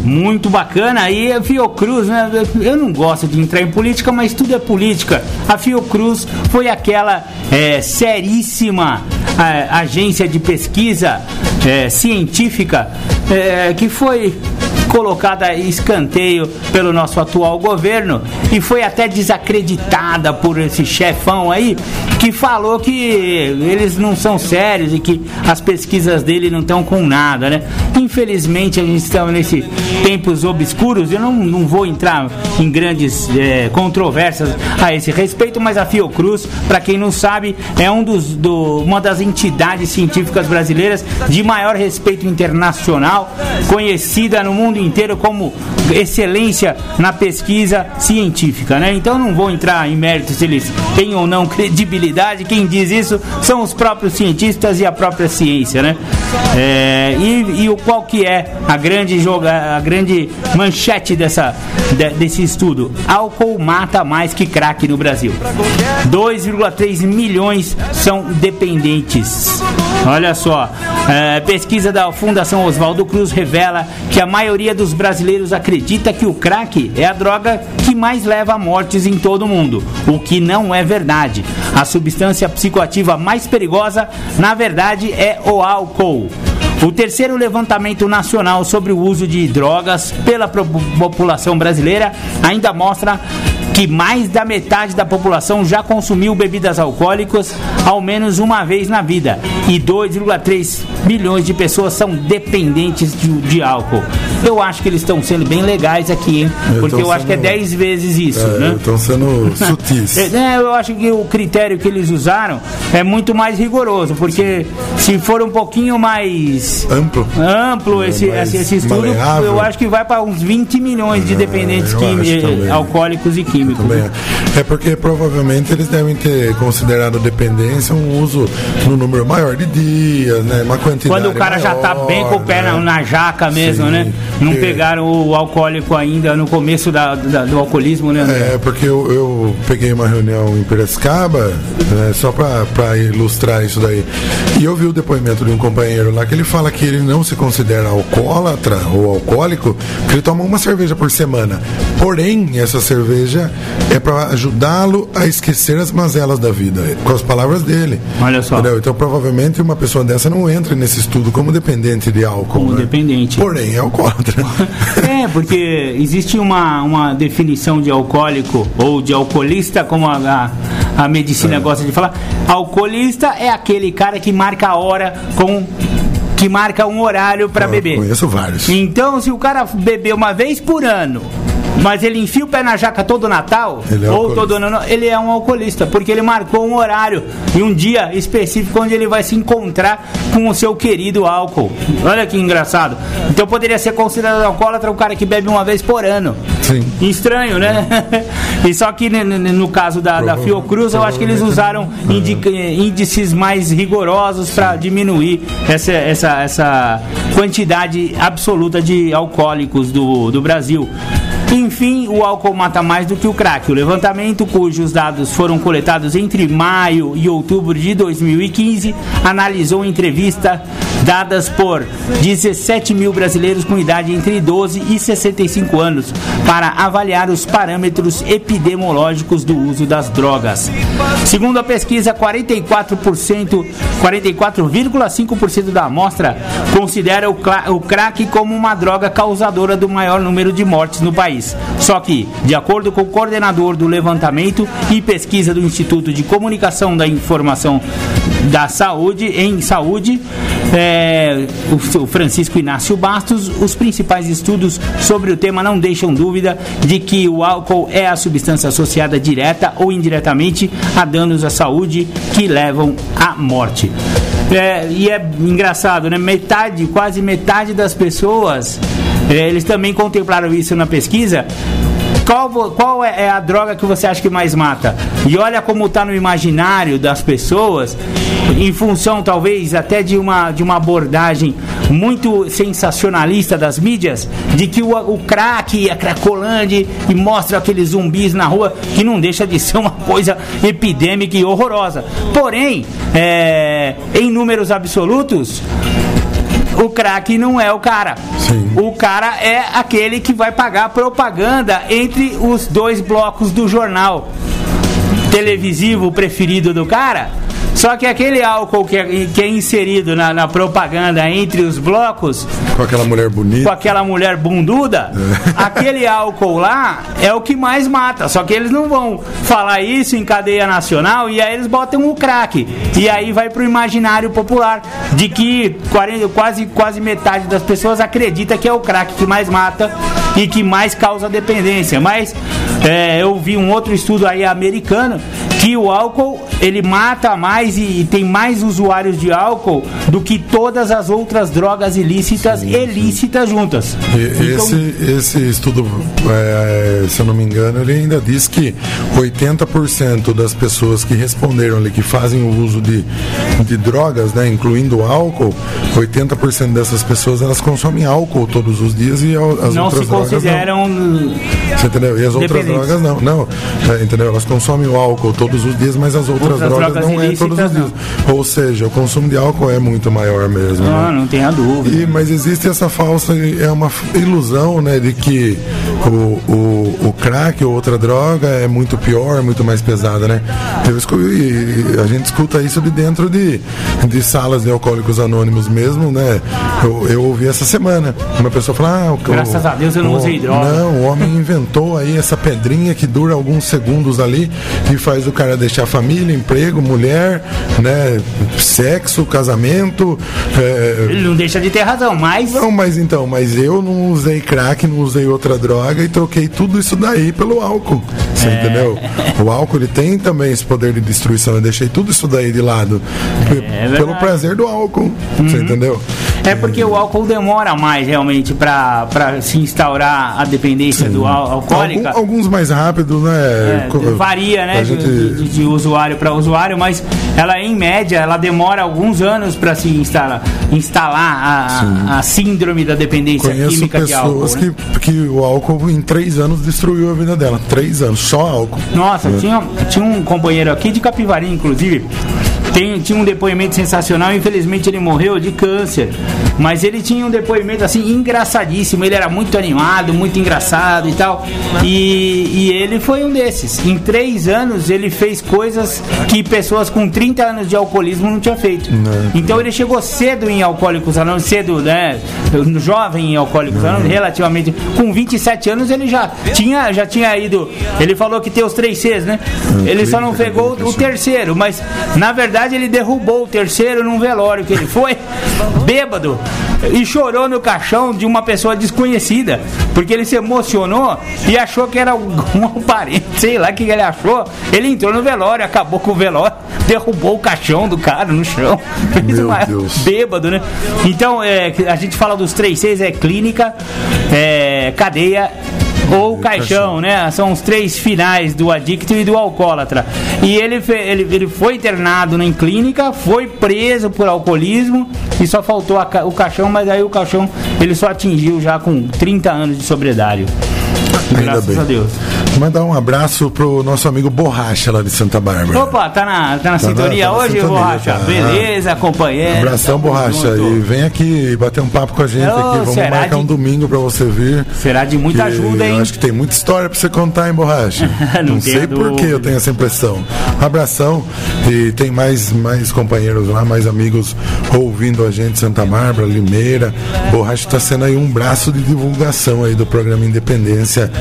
C: Muito bacana. E a Fiocruz, né? Eu não gosto de entrar em política, mas tudo é política. A Fiocruz foi aquela é, seríssima a- agência de pesquisa é, científica é, que foi colocada escanteio pelo nosso atual governo e foi até desacreditada por esse chefão aí que falou que eles não são sérios e que as pesquisas dele não estão com nada, né? Infelizmente a gente está nesse tempos obscuros. Eu não, não vou entrar em grandes eh, controvérsias a esse respeito, mas a Fiocruz, para quem não sabe, é um dos, do, uma das entidades científicas brasileiras de maior respeito internacional, conhecida no mundo inteiro como excelência na pesquisa científica, né? Então não vou entrar em mérito se eles têm ou não credibilidade. Quem diz isso são os próprios cientistas e a própria ciência, né? É, e, e o qual que é a grande joga, a grande manchete dessa de- desse estudo? Álcool mata mais que crack no Brasil. 2,3 milhões são dependentes. Olha só, é, pesquisa da Fundação Oswaldo Cruz revela que a maioria dos brasileiros acredita que o crack é a droga que mais leva a mortes em todo o mundo, o que não é verdade. A substância psicoativa mais perigosa, na verdade, é o álcool. O terceiro levantamento nacional sobre o uso de drogas pela população brasileira ainda mostra que mais da metade da população já consumiu bebidas alcoólicas ao menos uma vez na vida e 2,3 milhões de pessoas são dependentes de, de álcool. Eu acho que eles estão sendo bem legais aqui, hein?
B: Eu
C: Porque eu acho que é
B: sendo-
C: 10 vezes isso, né?
B: Estão sendo sutis. [laughs]
C: É, né, eu acho que o critério que eles usaram é muito mais rigoroso, porque se for um pouquinho mais
B: Amplo.
C: amplo esse,
B: mais
C: esse, esse estudo,
B: maleável.
C: eu acho que vai para uns 20 milhões de dependentes
B: eu
C: quimi-
B: acho também.
C: E.
B: Também é. É porque provavelmente eles devem ter considerado dependência um uso no número maior de dias, né? Uma quantidade
C: Quando o cara já tá
B: maior,
C: bem com o pé na,
B: né?
C: na jaca mesmo,
B: Sim,
C: né? Não
B: porque-
C: pegaram o alcoólico ainda no começo da, da- do alcoolismo, né? André?
B: É, porque eu, eu peguei uma reunião em Piracicaba, né, só para ilustrar isso daí. E eu vi o depoimento de um companheiro lá que ele fala que ele não se considera alcoólatra ou alcoólico, que ele toma uma cerveja por semana. Porém, essa cerveja é para ajudá-lo a esquecer as mazelas da vida, com as palavras dele.
C: Olha só.
B: Entendeu? Então, provavelmente, uma pessoa dessa não entra nesse estudo como dependente de álcool.
C: Como
B: né?
C: dependente.
B: Porém, é alcoólatra. [laughs]
C: É, porque existe uma, uma definição de alcoólico ou de alcoolista, como a, a, a medicina
B: É.
C: gosta de falar. Alcoolista é aquele cara que marca a hora com. Que marca um horário para
B: Eu
C: beber.
B: Conheço vários.
C: Então, se o cara beber uma vez por ano, mas ele enfia o pé na jaca todo Natal,
B: é
C: ou
B: alcoolista.
C: todo ano, ele é um alcoolista, porque ele marcou um horário e um dia específico onde ele vai se encontrar com o seu querido álcool. Olha que engraçado. Então poderia ser considerado alcoólatra o cara que bebe uma vez por ano.
B: Sim.
C: Estranho, né? [laughs] e só que ne- ne- no caso da, da Fiocruz, eu acho que eles usaram indica- índices mais rigorosos para diminuir essa, essa, essa quantidade absoluta de alcoólicos do, do Brasil. Enfim, o álcool mata mais do que o crack. O levantamento, cujos dados foram coletados entre maio e outubro de 2015, analisou entrevista dadas por 17 mil brasileiros com idade entre 12 e 65 anos para avaliar os parâmetros epidemiológicos do uso das drogas. Segundo a pesquisa, 44%, 44,5% da amostra considera o, cla- o crack como uma droga causadora do maior número de mortes no país. Só que, de acordo com o coordenador do levantamento e pesquisa do Instituto de Comunicação da Informação da Saúde, em Saúde, é, o, Francisco Inácio Bastos, os principais estudos sobre o tema não deixam dúvida de que o álcool é a substância associada direta ou indiretamente a danos à saúde que levam à morte. É, e é engraçado, né? Metade, quase metade das pessoas, é, eles também contemplaram isso na pesquisa. Qual, qual é é a droga que você acha que mais mata? E olha como está no imaginário das pessoas, em função talvez até de uma, de uma abordagem muito sensacionalista das mídias, de que o, o crack, a cracolândia, e mostra aqueles zumbis na rua, que não deixa de ser uma coisa epidêmica e horrorosa. Porém, é, em números absolutos, o crack não é o cara.
B: Sim.
C: O cara é aquele que vai pagar propaganda entre os dois blocos do jornal televisivo preferido do cara. Só que aquele álcool que é, que é inserido na, na propaganda entre os blocos,
B: Com aquela mulher
C: com
B: bonita.
C: aquela mulher bunduda, [laughs] aquele álcool lá é o que mais mata. Só que eles não vão falar isso em cadeia nacional e aí eles botam o crack. E aí vai pro imaginário popular de que 40, quase, quase metade das pessoas acredita que é o crack que mais mata e que mais causa dependência. Mas é, eu vi um outro estudo aí americano que o álcool ele mata mais e, e tem mais usuários de álcool do que todas as outras drogas ilícitas e lícitas juntas.
B: E-
C: Então,
B: Esse, esse estudo, é, se eu não me engano, ele ainda diz que 80% das pessoas que responderam ali, que fazem o uso de, de drogas, né, incluindo álcool, 80% dessas pessoas elas consomem álcool todos os dias e as
C: não
B: outras
C: se
B: drogas
C: consideram
B: não. Você entendeu? E as outras. Drogas não. Não, é, entendeu? Elas consomem o álcool todos os dias, mas as outras,
C: Outras
B: drogas,
C: drogas
B: não é todos os dias. Ou seja, o consumo de álcool é muito maior mesmo.
C: Ah,
B: né?
C: não tenha dúvida.
B: E, mas existe essa falsa, é uma ilusão, né, de que o, o, o crack ou outra droga é muito pior, muito mais pesada, né? Eu escu- e a gente escuta isso de dentro de, de salas de alcoólicos anônimos mesmo, né? Eu, eu ouvi essa semana uma pessoa falar, ah, o,
C: Graças a Deus eu não
B: o-
C: usei droga.
B: Não, o homem inventou aí essa pedrinha que dura alguns segundos ali e faz o cara deixar família, emprego, mulher, né? Sexo, casamento. é,
C: Ele não deixa de ter razão, mas
B: não, mas então, mas eu não usei crack, não usei outra droga e troquei tudo isso daí pelo álcool. Você
C: É.
B: entendeu? O álcool ele tem também esse poder de destruição. Eu deixei tudo isso daí de lado. P- pelo.
C: Uhum.
B: prazer do álcool. Você entendeu?
C: É porque o álcool demora mais realmente pra pra se instaurar a dependência do ál- alcoólica.
B: Algum- alguns mais rápido, né?
C: É, varia, né, de,
B: gente-
C: de- de usuário para usuário, mas ela em média ela demora alguns anos para se instalar, instalar a, a síndrome da dependência
B: Conheço
C: química de álcool.
B: pessoas
C: né?
B: que, que o álcool em três anos destruiu a vida dela. Três anos, só álcool.
C: Nossa, tinha, tinha um companheiro aqui de Capivari, inclusive, tem, tinha um depoimento sensacional, infelizmente ele morreu de câncer. Mas ele tinha um depoimento assim engraçadíssimo. Ele era muito animado, muito engraçado e tal. E, e ele foi um desses. Em três anos ele fez coisas que pessoas com 30 anos de alcoolismo não tinham feito.
B: Não.
C: Então ele chegou cedo em Alcoólicos Anônimos, cedo, né? Jovem em Alcoólicos Anônimos, relativamente. Com 27 anos ele já tinha, já tinha ido. Ele falou que tem os três Cs, né? Ele só não pegou o terceiro, mas na verdade ele derrubou o terceiro num velório que ele foi, bêbado, e chorou no caixão de uma pessoa desconhecida, porque ele se emocionou e achou que era algum [laughs] parente, sei lá o que ele achou. Ele entrou no velório, acabou com o velório, [laughs] derrubou o caixão do cara no chão, [laughs] fez
B: Meu
C: uma
B: Deus.
C: bêbado, né? Então, é, a gente fala dos três Cs, é clínica, é, cadeia ou caixão, né? São os três finais do adicto e do alcoólatra. E ele, ele, ele foi internado em clínica, foi preso por alcoolismo e só faltou a o caixão, mas aí o caixão ele só atingiu já com 30 anos de sobriedade.
B: Ainda
C: Graças
B: bem.
C: a Deus.
B: Mandar um abraço pro nosso amigo Borracha lá de Santa Bárbara.
C: Opa, tá na, tá na
B: Tá na-
C: sintonia
B: tá na
C: hoje,
B: sintonia,
C: Borracha?
B: tá.
C: Beleza, companheiro.
B: Abração, Borracha.
C: junto.
B: E vem aqui bater um papo com a gente
C: Ô,
B: aqui. Vamos marcar
C: de-
B: um domingo pra você vir.
C: Será de muita ajuda, hein?
B: Eu acho que tem muita história pra você contar, hein, Borracha? [laughs]
C: Não
B: Não sei por que eu tenho essa impressão. Abração. E tem mais, mais companheiros lá, mais amigos ouvindo a gente, Santa Bárbara, Limeira. Borracha tá sendo aí um braço de divulgação aí do programa Independência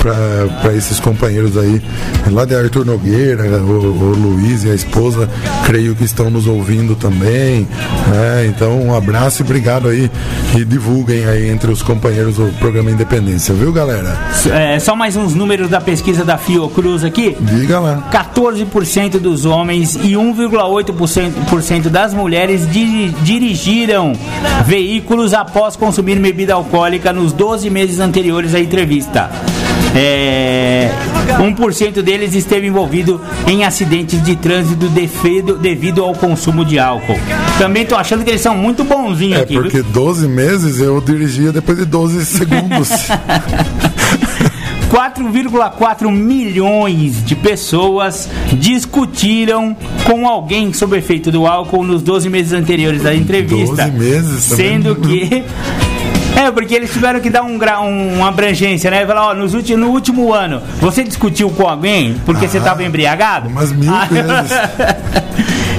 B: para esses companheiros aí. Lá de Arthur Nogueira, o, o Luiz e a esposa, creio que estão nos ouvindo também. né? Então, um abraço e obrigado aí. E divulguem aí entre os companheiros do programa Independência, viu, galera?
C: É, só mais uns números da pesquisa da Fiocruz aqui.
B: Diga lá.
C: 14% dos homens e 1,8% por cento das mulheres diri- dirigiram veículos após consumir bebida alcoólica nos 12 meses anteriores à entrevista. É, 1% deles esteve envolvido em acidentes de trânsito devido, devido ao consumo de álcool. Também tô achando que eles são muito bonzinhos
B: É
C: aqui. viu?
B: porque 12 meses eu dirigia depois de 12 segundos. [laughs]
C: 4,4 milhões de pessoas discutiram com alguém sob efeito do álcool nos 12 meses anteriores da entrevista.
B: 12 meses também.
C: Sendo que. [laughs] É, porque eles tiveram que dar um, gra- um- uma abrangência, né? Falar, ó, nos no último ano, você discutiu com alguém porque você
B: Ah,
C: estava embriagado?
B: umas mil [laughs] vezes.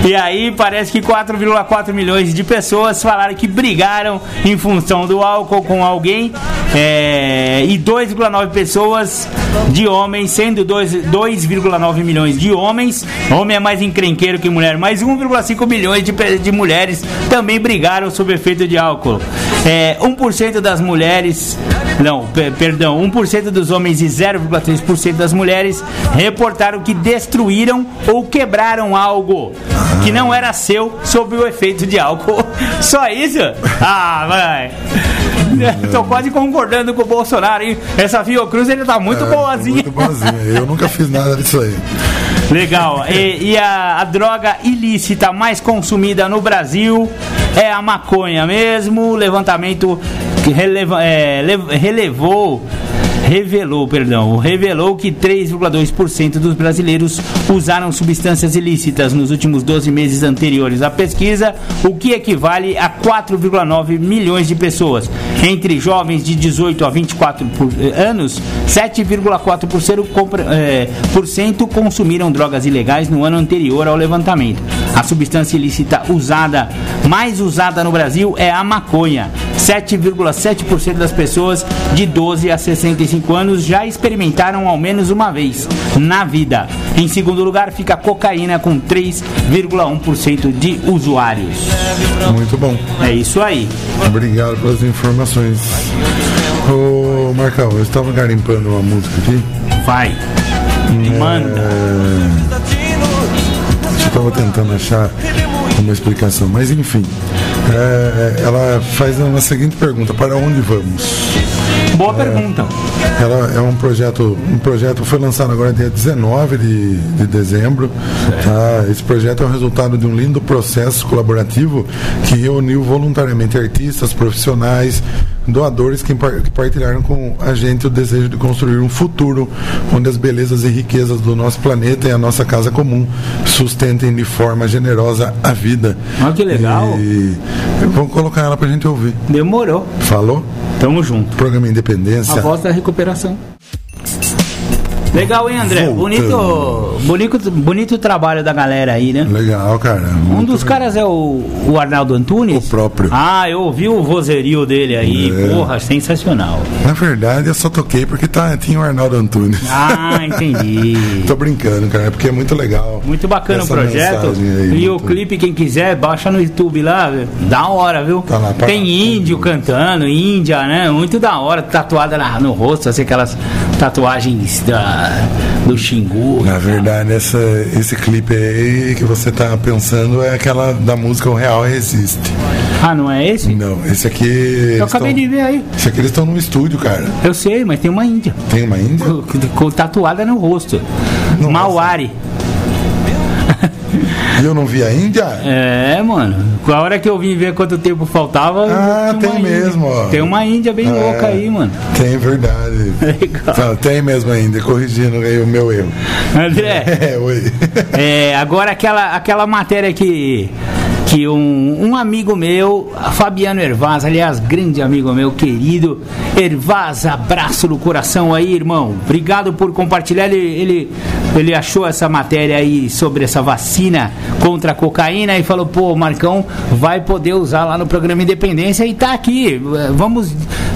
C: E aí parece que 4,4 milhões de pessoas falaram que brigaram em função do álcool com alguém é, e 2,9 pessoas de homens, sendo dois- 2,9 milhões de homens, homem é mais encrenqueiro que mulher, mas 1,5 milhões de, de mulheres também brigaram sob efeito de álcool. É, 1% das mulheres, não, pe- perdão, 1% dos homens e 0,3% das mulheres reportaram que destruíram ou quebraram algo que não era seu sob o efeito de álcool. [laughs] Só isso? Ah, vai. [laughs] Tô quase concordando com o Bolsonaro, hein? Essa Fiocruz ele tá muito
B: É,
C: boazinha.
B: Muito boazinha. Eu nunca fiz nada disso aí.
C: Legal. E, e a, a droga ilícita mais consumida no Brasil é a maconha mesmo. O levantamento que releva, é, lev- relevou. Revelou, perdão, revelou que 3,2% dos brasileiros usaram substâncias ilícitas nos últimos 12 meses anteriores à pesquisa, o que equivale a 4,9 milhões de pessoas. Entre jovens de 18 a 24 por- eh, anos, 7,4% compra- eh, consumiram drogas ilegais no ano anterior ao levantamento. A substância ilícita usada, mais usada no Brasil é a maconha. 7,7% das pessoas de 12 a 65 anos já experimentaram ao menos uma vez na vida. Em segundo lugar fica a cocaína com 3,1% de usuários.
B: Muito bom.
C: É isso aí.
B: Obrigado pelas informações. Ô, Marcão, eu estava garimpando uma música aqui.
C: Vai. Manda.
B: Eu estava tentando achar uma explicação, mas enfim. É, ela faz uma seguinte pergunta: para onde vamos?
C: Boa pergunta.
B: Ela é um projeto, um projeto foi lançado agora dia 19 de, de dezembro. Tá? Esse projeto é o resultado de um lindo processo colaborativo que reuniu voluntariamente artistas, profissionais doadores que, par- que partilharam com a gente o desejo de construir um futuro onde as belezas e riquezas do nosso planeta e a nossa casa comum sustentem de forma generosa a vida.
C: Olha que legal.
B: E vamos colocar ela pra gente ouvir.
C: Demorou.
B: Falou?
C: Tamo junto.
B: Programa Independência.
C: A voz da recuperação. Legal, hein, André?
B: Voltando.
C: Bonito, bonito, bonito trabalho da galera aí, né?
B: Legal, cara.
C: Um dos caras é o, o Arnaldo Antunes?
B: O próprio.
C: Ah, eu ouvi o vozerio dele aí.
B: É.
C: Porra, sensacional.
B: Na verdade, eu só toquei porque tá, tinha o Arnaldo Antunes.
C: Ah, entendi. [laughs]
B: Tô brincando, cara, porque é muito legal.
C: Muito bacana o projeto.
B: aí,
C: e o clipe, quem quiser, baixa no YouTube lá. Da hora, viu?
B: Tá lá,
C: Tem índio cantando, índia, né? Muito da hora, tatuada na- no rosto, assim, aquelas tatuagens da, do Xingu.
B: Na verdade, essa, esse clipe aí que você tá pensando é aquela da música O Real Resiste.
C: Ah, não é esse?
B: Não, esse aqui.
C: Eu acabei
B: tão-
C: de ver aí.
B: Esse aqui eles estão no estúdio, cara.
C: Eu sei, mas tem uma índia.
B: Tem uma índia?
C: Com, [laughs] com tatuada no rosto.
B: Nossa.
C: Mauari.
B: E eu não vi a Índia?
C: É, mano. Com a hora que eu vim ver quanto tempo faltava.
B: Ah, tem mesmo, ó.
C: Tem uma índia bem
B: É.
C: louca aí, mano.
B: Tem, verdade. [laughs]
C: Legal.
B: Tem mesmo a Índia, corrigindo aí o meu erro.
C: André. [laughs]
B: É, oi.
C: É, agora aquela, aquela matéria que, que um, um amigo meu, Fabiano Ervaz, aliás, grande amigo meu, querido Ervaz, abraço no coração aí, irmão. Obrigado por compartilhar. Ele, ele, ele achou essa matéria aí sobre essa vacina contra a cocaína e falou: pô, Marcão vai poder usar lá no programa Independência e tá aqui. Vamos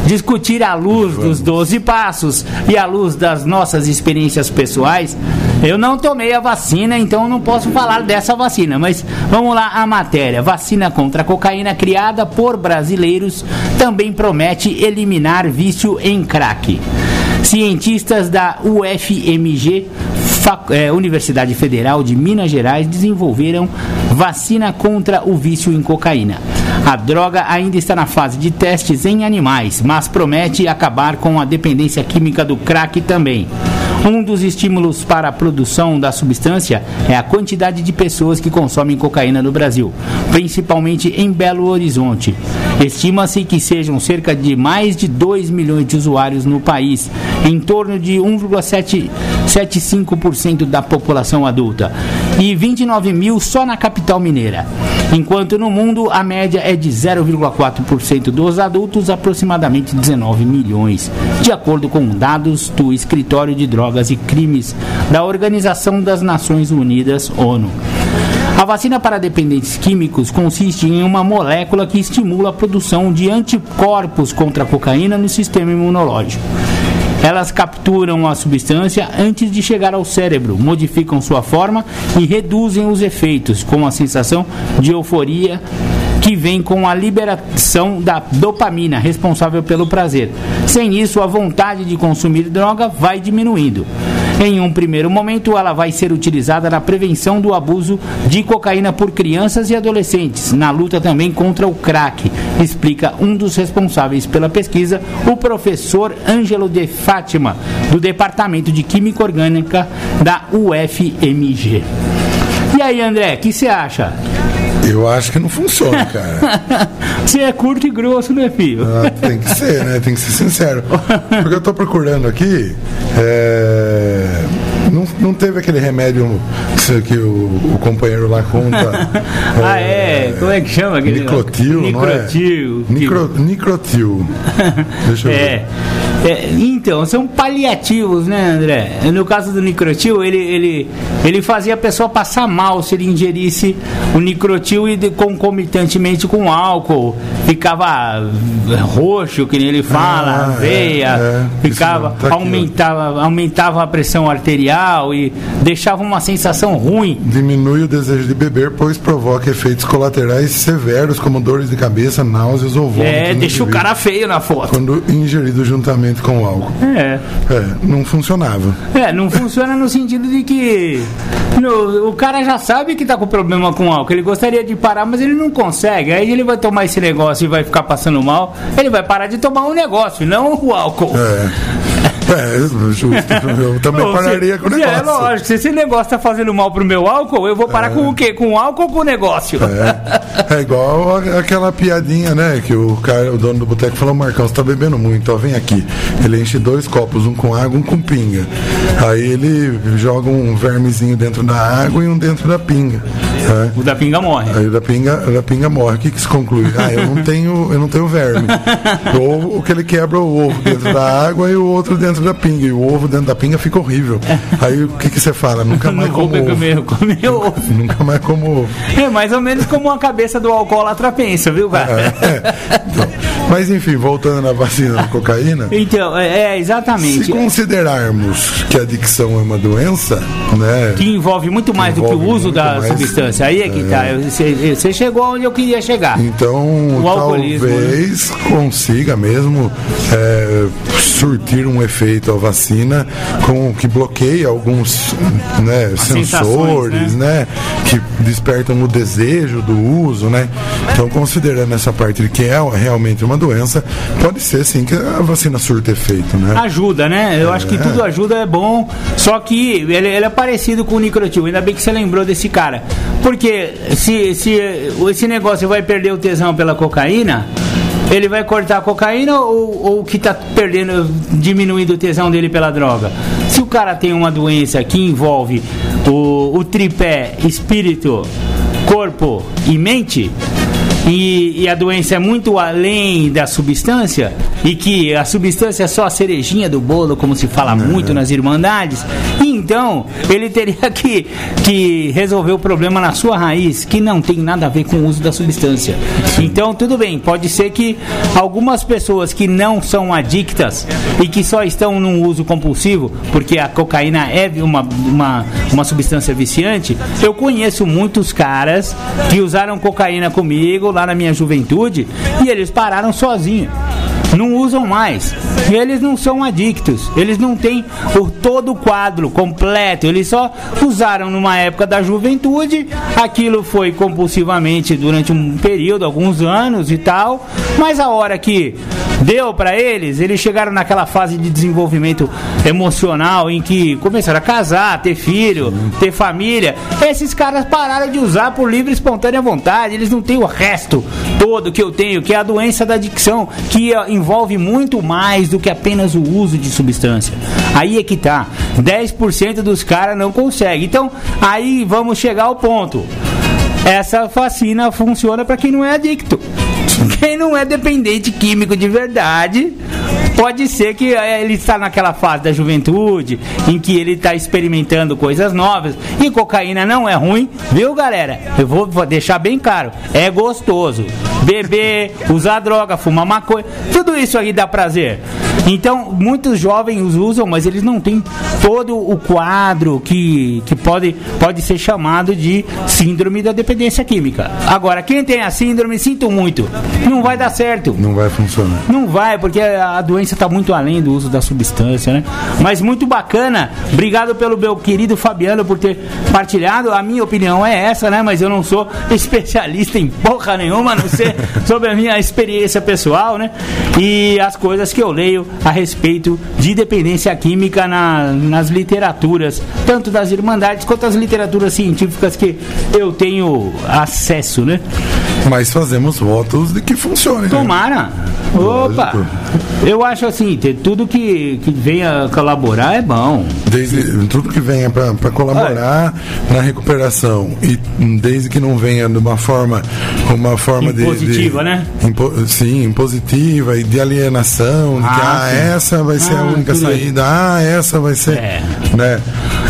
C: discutir à luz dos 12 passos e à luz das nossas experiências pessoais. Eu não tomei a vacina, então não posso falar dessa vacina. Mas vamos lá, a matéria. Vacina contra a cocaína criada por brasileiros também promete eliminar vício em crack. Cientistas da UFMG, eh, Universidade Federal de Minas Gerais, desenvolveram vacina contra o vício em cocaína. A droga ainda está na fase de testes em animais, mas promete acabar com a dependência química do crack também. Um dos estímulos para a produção da substância é a quantidade de pessoas que consomem cocaína no Brasil, principalmente em Belo Horizonte. Estima-se que sejam cerca de mais de 2 milhões de usuários no país, em torno de 1,75% da população adulta, e 29 mil só na capital mineira. Enquanto no mundo a média é de 0,4% dos adultos, aproximadamente 19 milhões, de acordo com dados do Escritório de Drogas e Crimes da Organização das Nações Unidas, ONU. A vacina para dependentes químicos consiste em uma molécula que estimula a produção de anticorpos contra a cocaína no sistema imunológico. Elas capturam a substância antes de chegar ao cérebro, modificam sua forma e reduzem os efeitos, com a sensação de euforia que vem com a liberação da dopamina, responsável pelo prazer. Sem isso, a vontade de consumir droga vai diminuindo. Em um primeiro momento, ela vai ser utilizada na prevenção do abuso de cocaína por crianças e adolescentes, na luta também contra o crack, explica um dos responsáveis pela pesquisa, o professor Ângelo de Fátima, do Departamento de Química Orgânica da UFMG. E aí, André, o que você acha?
B: Eu acho que não funciona, cara. [laughs]
C: Você é curto e grosso, né, filho?
B: Ah, tem que ser, né? Tem que ser sincero. Porque eu tô procurando aqui. é, Não, não teve aquele remédio que, o, o companheiro lá conta. [laughs]
C: ah, é? Como é que chama aquele?
B: Nicrotil, não é?
C: Nicrotil.
B: Nicro, nicrotil. [laughs] Deixa eu ver.
C: É. É, então, são paliativos, né, André? No caso do nicrotil, ele, ele, ele fazia a pessoa passar mal se ele ingerisse o nicrotil e de- concomitantemente com álcool. Ficava roxo, que nem ele fala,
B: Ah,
C: veia,
B: é, é.
C: ficava,
B: não, tá aqui,
C: aumentava, aumentava a pressão arterial e deixava uma sensação ruim.
B: Diminui o desejo de beber, pois provoca efeitos colaterais severos, como dores de cabeça, náuseas ou vômito.
C: É, deixa o cara feio na foto.
B: Quando ingerido juntamente com o álcool.
C: É.
B: É, não funcionava.
C: É, não funciona no sentido de que no- o cara já sabe que tá com problema com álcool. Ele gostaria de parar, mas ele não consegue. Aí ele vai tomar esse negócio e vai ficar passando mal. Ele vai parar de tomar o negócio, não o álcool.
B: É. [laughs] É, justo. Eu [laughs] também pararia com o
C: se-
B: negócio.
C: É lógico, se esse negócio tá fazendo mal pro meu álcool, eu vou parar com o quê? Com o álcool ou com o negócio?
B: É. É igual aquela piadinha, né? Que o cara, o dono do boteco falou, Marcão, você tá bebendo muito, ó, vem aqui. Ele enche dois copos, um com água, um com pinga. Aí ele joga um vermezinho dentro da água e um dentro da pinga. né?
C: O da pinga morre.
B: Aí o da pinga, o da pinga morre. O que, que se conclui? Ah, eu não tenho, eu não tenho verme. [laughs] Ou o que ele quebra o ovo dentro da água e o outro dentro da pinga. E o ovo dentro da pinga fica horrível. Aí o que, que você fala? [laughs] Nunca mais como ovo.
C: comer, comer ovo.
B: Nunca mais como ovo.
C: É mais ou menos como a cabeça do alcoólatra pensa, viu, cara?
B: Então, mas enfim, voltando na vacina da cocaína.
C: Então, é, é, exatamente.
B: Se considerarmos que a adicção é uma doença, né?
C: Que envolve muito mais do que o
B: Envolve
C: uso da
B: mais,
C: substância. Aí é que tá. Eu- Você você chegou onde eu queria chegar.
B: Então,
C: O alcoolismo,
B: talvez consiga mesmo é, surtir um efeito a vacina com que bloqueia alguns né, sensores, né? que despertam o desejo do uso, né? Então, considerando essa parte de que é realmente uma doença, pode ser sim que a vacina surta efeito, né?
C: Ajuda, né? Eu acho que tudo ajuda, é bom. Só que ele, ele é parecido com o Nicrotil. Ainda bem que você lembrou desse cara. Porque se, se esse negócio vai perder o tesão pela cocaína, ele vai cortar a cocaína ou, o que tá perdendo, diminuindo o tesão dele pela droga? Se o cara tem uma doença que envolve o, o tripé espírito, corpo e mente, e, e a doença é muito além da substância e que a substância é só a cerejinha do bolo, como se fala muito nas irmandades, então ele teria que, que resolver o problema na sua raiz, que não tem nada a ver com o uso da substância. Então, tudo bem, pode ser que algumas pessoas que não são adictas e que só estão num uso compulsivo, porque a cocaína é uma, uma, uma substância viciante, eu conheço muitos caras que usaram cocaína comigo lá na minha juventude e eles pararam sozinhos. Não usam mais. Eles não são adictos. Eles não têm o, todo o quadro completo. Eles só usaram numa época da juventude. Aquilo foi compulsivamente durante um período, alguns anos e tal. Mas a hora que deu para eles, eles chegaram naquela fase de desenvolvimento emocional em que começaram a casar, ter filho, ter família. Esses caras pararam de usar por livre e espontânea vontade. Eles não têm o resto todo que eu tenho, que é a doença da adicção, que eh, envolve muito mais do que apenas o uso de substância. Aí é que tá. 10% dos caras não conseguem. Então, aí vamos chegar ao ponto. Essa vacina funciona para quem não é adicto. [laughs] Quem não é dependente químico de verdade, pode ser que eh, ele está naquela fase da juventude em que ele está experimentando coisas novas. E cocaína não é ruim, viu, galera? Eu vou vou deixar bem claro: é gostoso. Beber, usar droga, fumar maconha, tudo isso aí dá prazer. Então, muitos jovens usam, mas eles não têm todo o quadro que, que pode, pode ser chamado de síndrome da dependência química. Agora, quem tem a síndrome, sinto muito, não vai dar certo.
B: Não vai funcionar.
C: Não vai, porque a doença está muito além do uso da substância, né? Mas muito bacana. Obrigado pelo meu querido Fabiano por ter partilhado. A minha opinião é essa, né? Mas eu não sou [laughs] especialista em porra nenhuma, a não ser [laughs] sobre a minha experiência pessoal, né? E as coisas que eu leio a respeito de dependência química na- nas literaturas, tanto das irmandades quanto as literaturas científicas que eu tenho acesso, né?
B: Mas fazemos votos de que funcione. né?
C: Tomara. Opa!
B: Lógico.
C: Eu acho assim, ter tudo que, que venha colaborar é bom.
B: Desde tudo que venha para colaborar na recuperação e desde que não venha de uma forma uma forma de-
C: Impositiva,
B: de,
C: né?
B: impo- sim, impositiva e de alienação, de que
C: Ah,
B: ah,
C: sim.
B: essa vai ser a
C: Ah,
B: única
C: tudo
B: saída, ah, essa vai ser,
C: É.
B: né?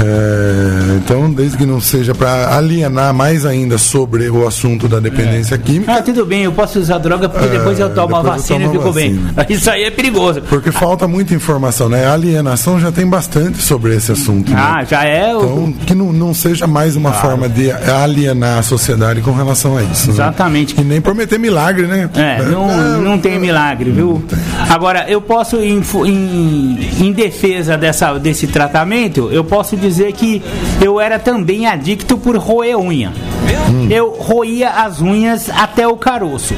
B: É, então, desde que não seja para alienar mais ainda sobre o assunto da dependência química,
C: Ah, tudo bem, eu posso usar droga porque depois eu tomo a
B: É, depois eu
C: vacina e
B: tomo a
C: fico bem.
B: vacina. [laughs]
C: Isso aí é perigoso.
B: porque falta muita informação, né? A alienação já tem bastante sobre esse assunto. né?
C: Ah, já é o.
B: Então, que não, não seja mais uma forma de alienar a sociedade com relação a isso. né?
C: Exatamente.
B: E nem prometer milagre, né?
C: É, não, não tem milagre, viu? Agora, eu posso, em, em, em defesa dessa, desse tratamento, eu posso dizer que eu era também adicto por roer unha. Eu roía as unhas até o caroço.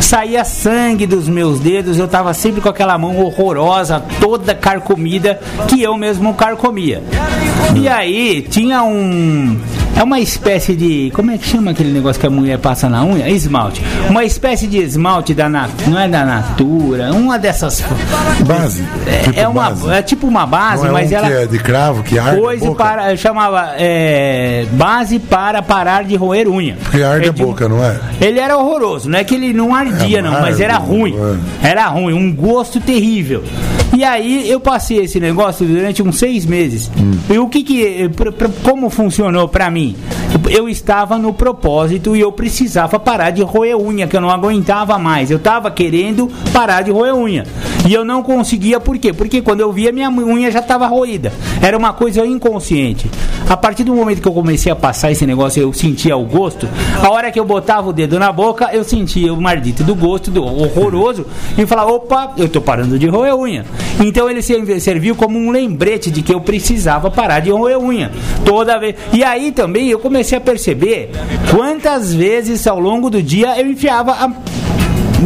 C: Saía sangue dos meus dedos, eu tava sempre com aquela mão horrorosa, toda carcomida, que eu mesmo carcomia. E aí, tinha um. É uma espécie de. Como é que chama aquele negócio que a mulher passa na unha? Esmalte. Uma espécie de esmalte da nat, não é da Natura, uma dessas.
B: Base.
C: É,
B: tipo
C: é uma,
B: base.
C: é tipo uma base,
B: é
C: mas
B: um
C: ela.
B: que é de cravo, que arde a
C: Coisa
B: boca?
C: para. Chamava é, base para parar de roer unha.
B: Porque arde
C: É
B: a
C: de-
B: boca, não é?
C: Ele era horroroso, não é que ele não ardia,
B: É
C: não, mas era ruim. Era ruim, um gosto terrível. E aí eu passei esse negócio durante uns seis meses.
B: Hum.
C: E o que que. pra- pra- como funcionou pra mim? me. Eu estava no propósito e eu precisava parar de roer unha, que eu não aguentava mais. Eu estava querendo parar de roer unha. E eu não conseguia, por quê? Porque quando eu via, minha unha já estava roída. Era uma coisa inconsciente. A partir do momento que eu comecei a passar esse negócio, eu sentia o gosto. A hora que eu botava o dedo na boca, eu sentia o mardito do gosto, do horroroso, e falava: opa, eu tô parando de roer unha. Então ele se- serviu como um lembrete de que eu precisava parar de roer unha. Toda vez. E aí também eu comecei a perceber quantas vezes ao longo do dia eu enfiava a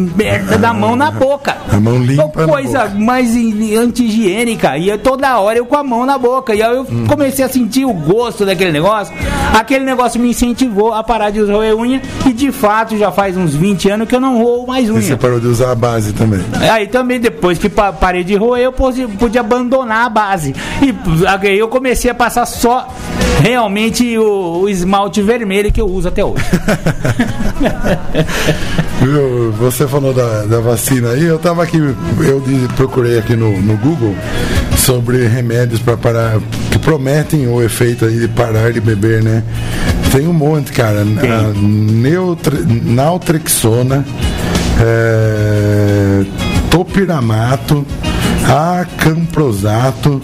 C: merda da mão na boca.
B: A mão limpa na
C: Coisa mais anti-higiênica. E eu, toda hora eu com a mão na boca. E aí eu
B: Hum.
C: comecei a sentir o gosto daquele negócio. Aquele negócio me incentivou a parar de roer unha. E de fato já faz uns 20 anos que eu não roo mais
B: E você
C: unha.
B: parou de usar a base também.
C: Aí também, depois que pa- parei de roer, eu pude, pude abandonar a base. E aí eu comecei a passar só realmente o, o esmalte vermelho que eu uso até hoje. [laughs]
B: Viu? Você falou da, da vacina aí, eu tava aqui, eu procurei aqui no, no Google sobre remédios para parar, que prometem o efeito aí de parar de beber, né? Tem um monte, cara. A neutre, naltrexona, é, topiramato, acamprosato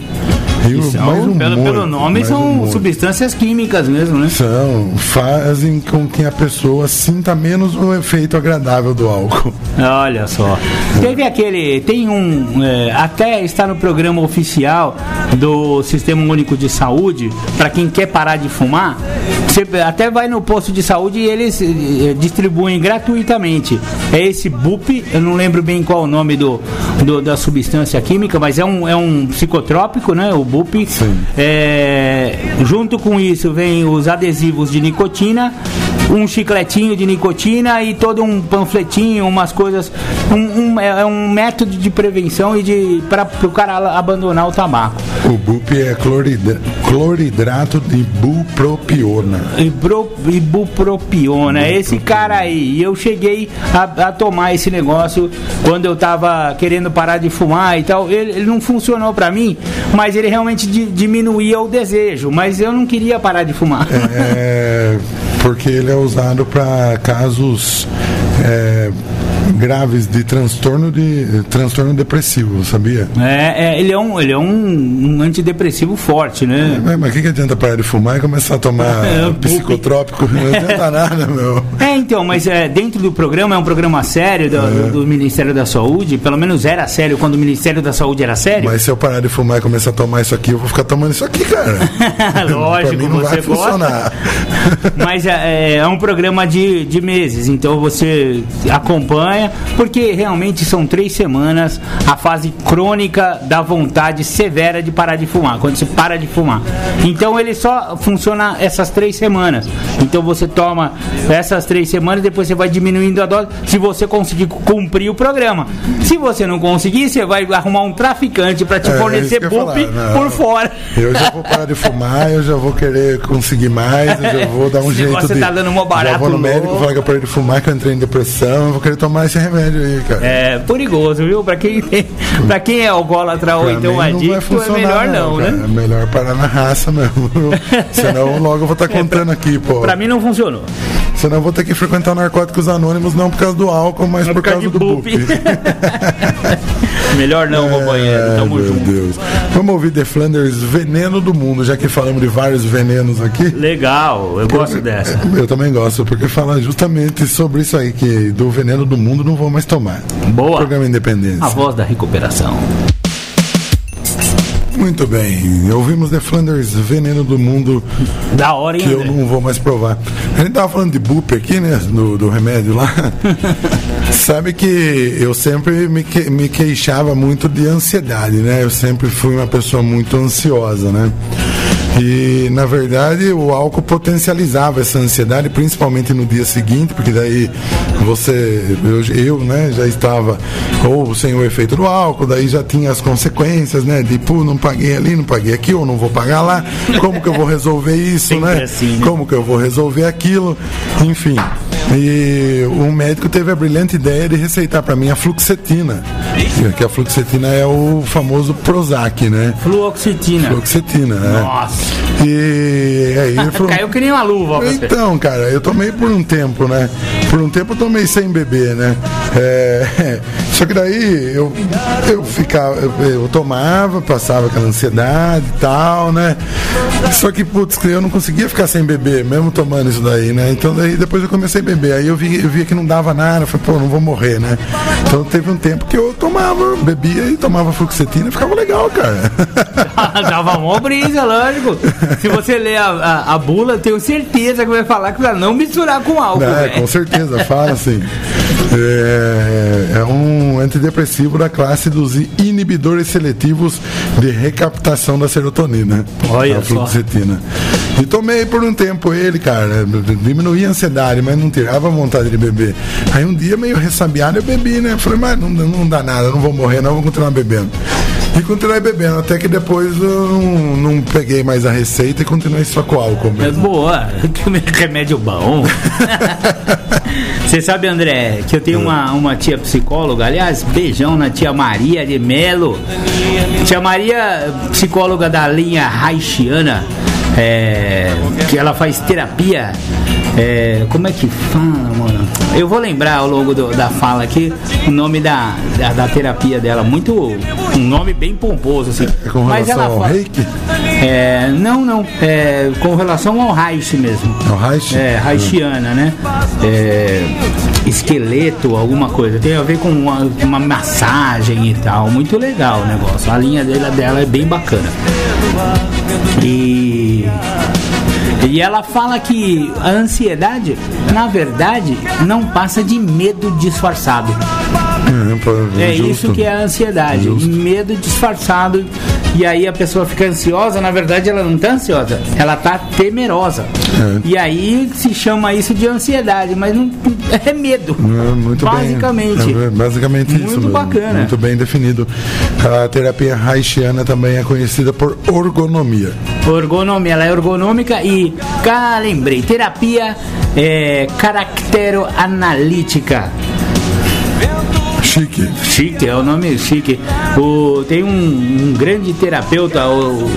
B: e o- mais um
C: pelo,
B: monte,
C: pelo nome, são
B: um monte.
C: substâncias químicas mesmo, né?
B: São, fazem com que a pessoa sinta menos o efeito agradável do álcool.
C: Olha só. Teve aquele. Tem um. é, até está no programa oficial do Sistema Único de Saúde, para quem quer parar de fumar. Você até vai no posto de saúde e eles eh, distribuem gratuitamente. É esse BUP, eu não lembro bem qual o nome do, do- da substância química, mas é um, é um psicotrópico, né? O BUP. É, junto com isso vem os adesivos de nicotina, um chicletinho de nicotina e todo um panfletinho, umas coisas. Um, um- é um método de prevenção e de para o cara abandonar o tabaco.
B: O BUP é cloridra- cloridrato de bupropiona.
C: Ibro- Ibupropiona, esse cara aí. E eu cheguei a, a tomar esse negócio quando eu tava querendo parar de fumar e tal. Ele, ele não funcionou pra mim, mas ele realmente di- diminuía o desejo. Mas eu não queria parar de fumar.
B: É, [laughs] porque ele é usado para casos é, graves de transtorno de transtorno depressivo, sabia?
C: É, é, ele é um, ele é um, um antidepressivo forte, né?
B: É, mas o que, que adianta parar de fumar e começar a tomar [laughs]
C: É,
B: psicotrópico? Não adianta nada, meu.
C: É, então, mas é, dentro do programa, é um programa sério do, do- do Ministério da Saúde, pelo menos era sério quando o Ministério da Saúde era sério.
B: Mas se eu parar de fumar e começar a tomar isso aqui, eu vou ficar tomando isso aqui, cara. [laughs]
C: Lógico, você
B: vai funcionar.
C: Mas é, é um programa de, de meses, então você acompanha, porque realmente são três semanas a fase crônica da vontade severa de parar de fumar, quando você para de fumar. Então ele só funciona essas três semanas. Então você toma essas três semanas, depois você vai diminuindo a dose, se você conseguir cumprir o programa. Se você não conseguir, você vai arrumar um traficante para te
B: É,
C: fornecer
B: eu
C: bup
B: falar, não.
C: por fora.
B: Eu já vou parar de fumar, eu já vou querer conseguir mais, eu já vou dar um
C: Esse
B: jeito
C: negócio
B: de.
C: tá dando mó barato
B: já vou no médico
C: louco.
B: falar que eu parei de fumar, que eu entrei em depressão, eu vou querer tomar esse remédio aí, cara.
C: É perigoso, viu? Pra quem, tem, pra quem é alcoólatra ou
B: Pra
C: então adicto, é melhor não, né?
B: É melhor parar na raça mesmo. [laughs] Senão logo eu vou estar contando aqui, pô.
C: Pra mim não funcionou.
B: Senão eu vou ter que frequentar narcóticos anônimos, não por causa do álcool, mas por, causa, do
C: bup. [laughs] Melhor não, companheiro.
B: Ai,
C: Tamo
B: meu
C: junto.
B: Deus. Vamos ouvir The Flanders, Veneno do Mundo, já que falamos de vários venenos aqui.
C: Legal, eu gosto dessa.
B: Eu também gosto, porque fala justamente sobre isso aí, que do veneno do mundo não vou mais tomar.
C: Boa.
B: Programa Independência.
C: A voz da recuperação.
B: Muito bem. Ouvimos The Flanders, Veneno do Mundo,
C: Da hora, hein,
B: que eu não vou mais provar. A gente tava falando de bup aqui, né? Do, do remédio lá. [laughs] Sabe que eu sempre me, que- me queixava muito de ansiedade, né? Eu sempre fui uma pessoa muito ansiosa, né? E na verdade o álcool potencializava essa ansiedade, principalmente no dia seguinte, porque daí você, eu, eu né, já estava ou sem o efeito do álcool, daí já tinha as consequências, né? De pô, não paguei ali, não paguei aqui, ou não vou pagar lá, como que eu vou resolver isso, né?
C: assim, né?
B: Como que eu vou resolver aquilo, enfim. E o médico teve a brilhante ideia de receitar para mim a fluoxetina, que a fluoxetina é o famoso Prozac, né?
C: Fluoxetina.
B: Fluoxetina, né?
C: Nossa.
B: E aí [laughs] ele falou,
C: Caiu que nem uma luva
B: então, cara, eu tomei por um tempo, né? Por um tempo eu tomei sem beber, né? É, [laughs] só que daí eu, eu ficava, eu, eu tomava, passava aquela ansiedade e tal, né? Só que, putz, eu não conseguia ficar sem beber, mesmo tomando isso daí, né? Então daí depois eu comecei a beber. Aí eu vi, eu via que não dava nada, eu falei, pô, não vou morrer, né? Então teve um tempo que eu tomava, bebia e tomava fluoxetina e ficava legal, cara. [laughs]
C: Dava mó brisa, lógico. Se você ler a, a, a bula, tenho certeza que vai falar que pra não misturar com álcool.
B: É,
C: velho.
B: com certeza, fala assim. É, é um antidepressivo da classe dos inibidores seletivos de recaptação da serotonina.
C: Olha
B: a
C: só.
B: E tomei por um tempo ele, cara. Diminuía a ansiedade, mas não tirava vontade de beber. Aí um dia, meio ressabiado, eu bebi, né? Falei, mas não, não dá nada, não vou morrer, não, vou continuar bebendo. E continuei bebendo, até que depois eu não, não peguei mais a receita e continuei só com álcool
C: É
B: mesmo.
C: boa, que [laughs] remédio bom. [laughs] Você sabe, André, que eu tenho uma, uma tia psicóloga, aliás, beijão na tia Maria de Melo. Tia Maria, psicóloga da linha Haitiana, é, que ela faz terapia. é, como é que fala, mano? Eu vou lembrar ao longo do- da fala aqui o nome da, da, da terapia dela. Muito. Um nome bem pomposo, assim.
B: É com
C: Mas
B: relação
C: ela
B: ao
C: fala-
B: reiki?
C: é, não, não. É, com relação ao Reich mesmo.
B: Ao Reich?
C: É, Reichiana, né? É, esqueleto, alguma coisa. Tem a ver com uma, uma massagem e tal. Muito legal o negócio. A linha dela, dela é bem bacana. E. E ela fala que a ansiedade, na verdade, não passa de medo disfarçado.
B: É,
C: É isso que é a ansiedade,
B: Justo.
C: medo disfarçado. E aí a pessoa fica ansiosa, na verdade ela não tá ansiosa, ela tá temerosa.
B: É.
C: E aí se chama isso de ansiedade, mas não é medo.
B: É, muito
C: Basicamente.
B: bem. É, basicamente
C: Muito
B: isso. mesmo.
C: bacana.
B: Muito bem definido. A terapia haitiana também é conhecida por ergonomia.
C: Ergonomia, ela é ergonômica e, cá, lembrei, terapia é, caracteroanalítica.
B: Chique.
C: Chique, é o nome chique. O, tem um, um grande terapeuta, o,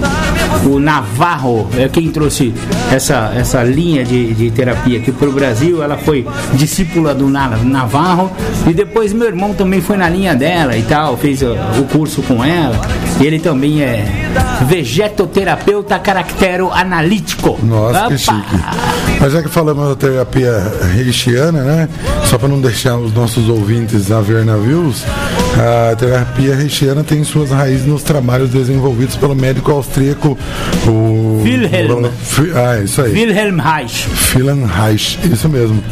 C: o Navarro, é quem trouxe essa, essa linha de, de terapia aqui para o Brasil. Ela foi discípula do Na- Navarro e depois meu irmão também foi na linha dela e tal, fez o, o curso com ela. Ele também é vegetoterapeuta caracteroanalítico.
B: Nossa, que
C: Opa!
B: chique. Mas já que falamos da terapia haitiana, né? Só para não deixar os nossos ouvintes a ver a terapia haitiana tem suas raízes nos trabalhos desenvolvidos pelo médico austríaco o
C: Wilhelm.
B: Ah, isso aí.
C: Wilhelm Reich.
B: Philan Reich, isso mesmo.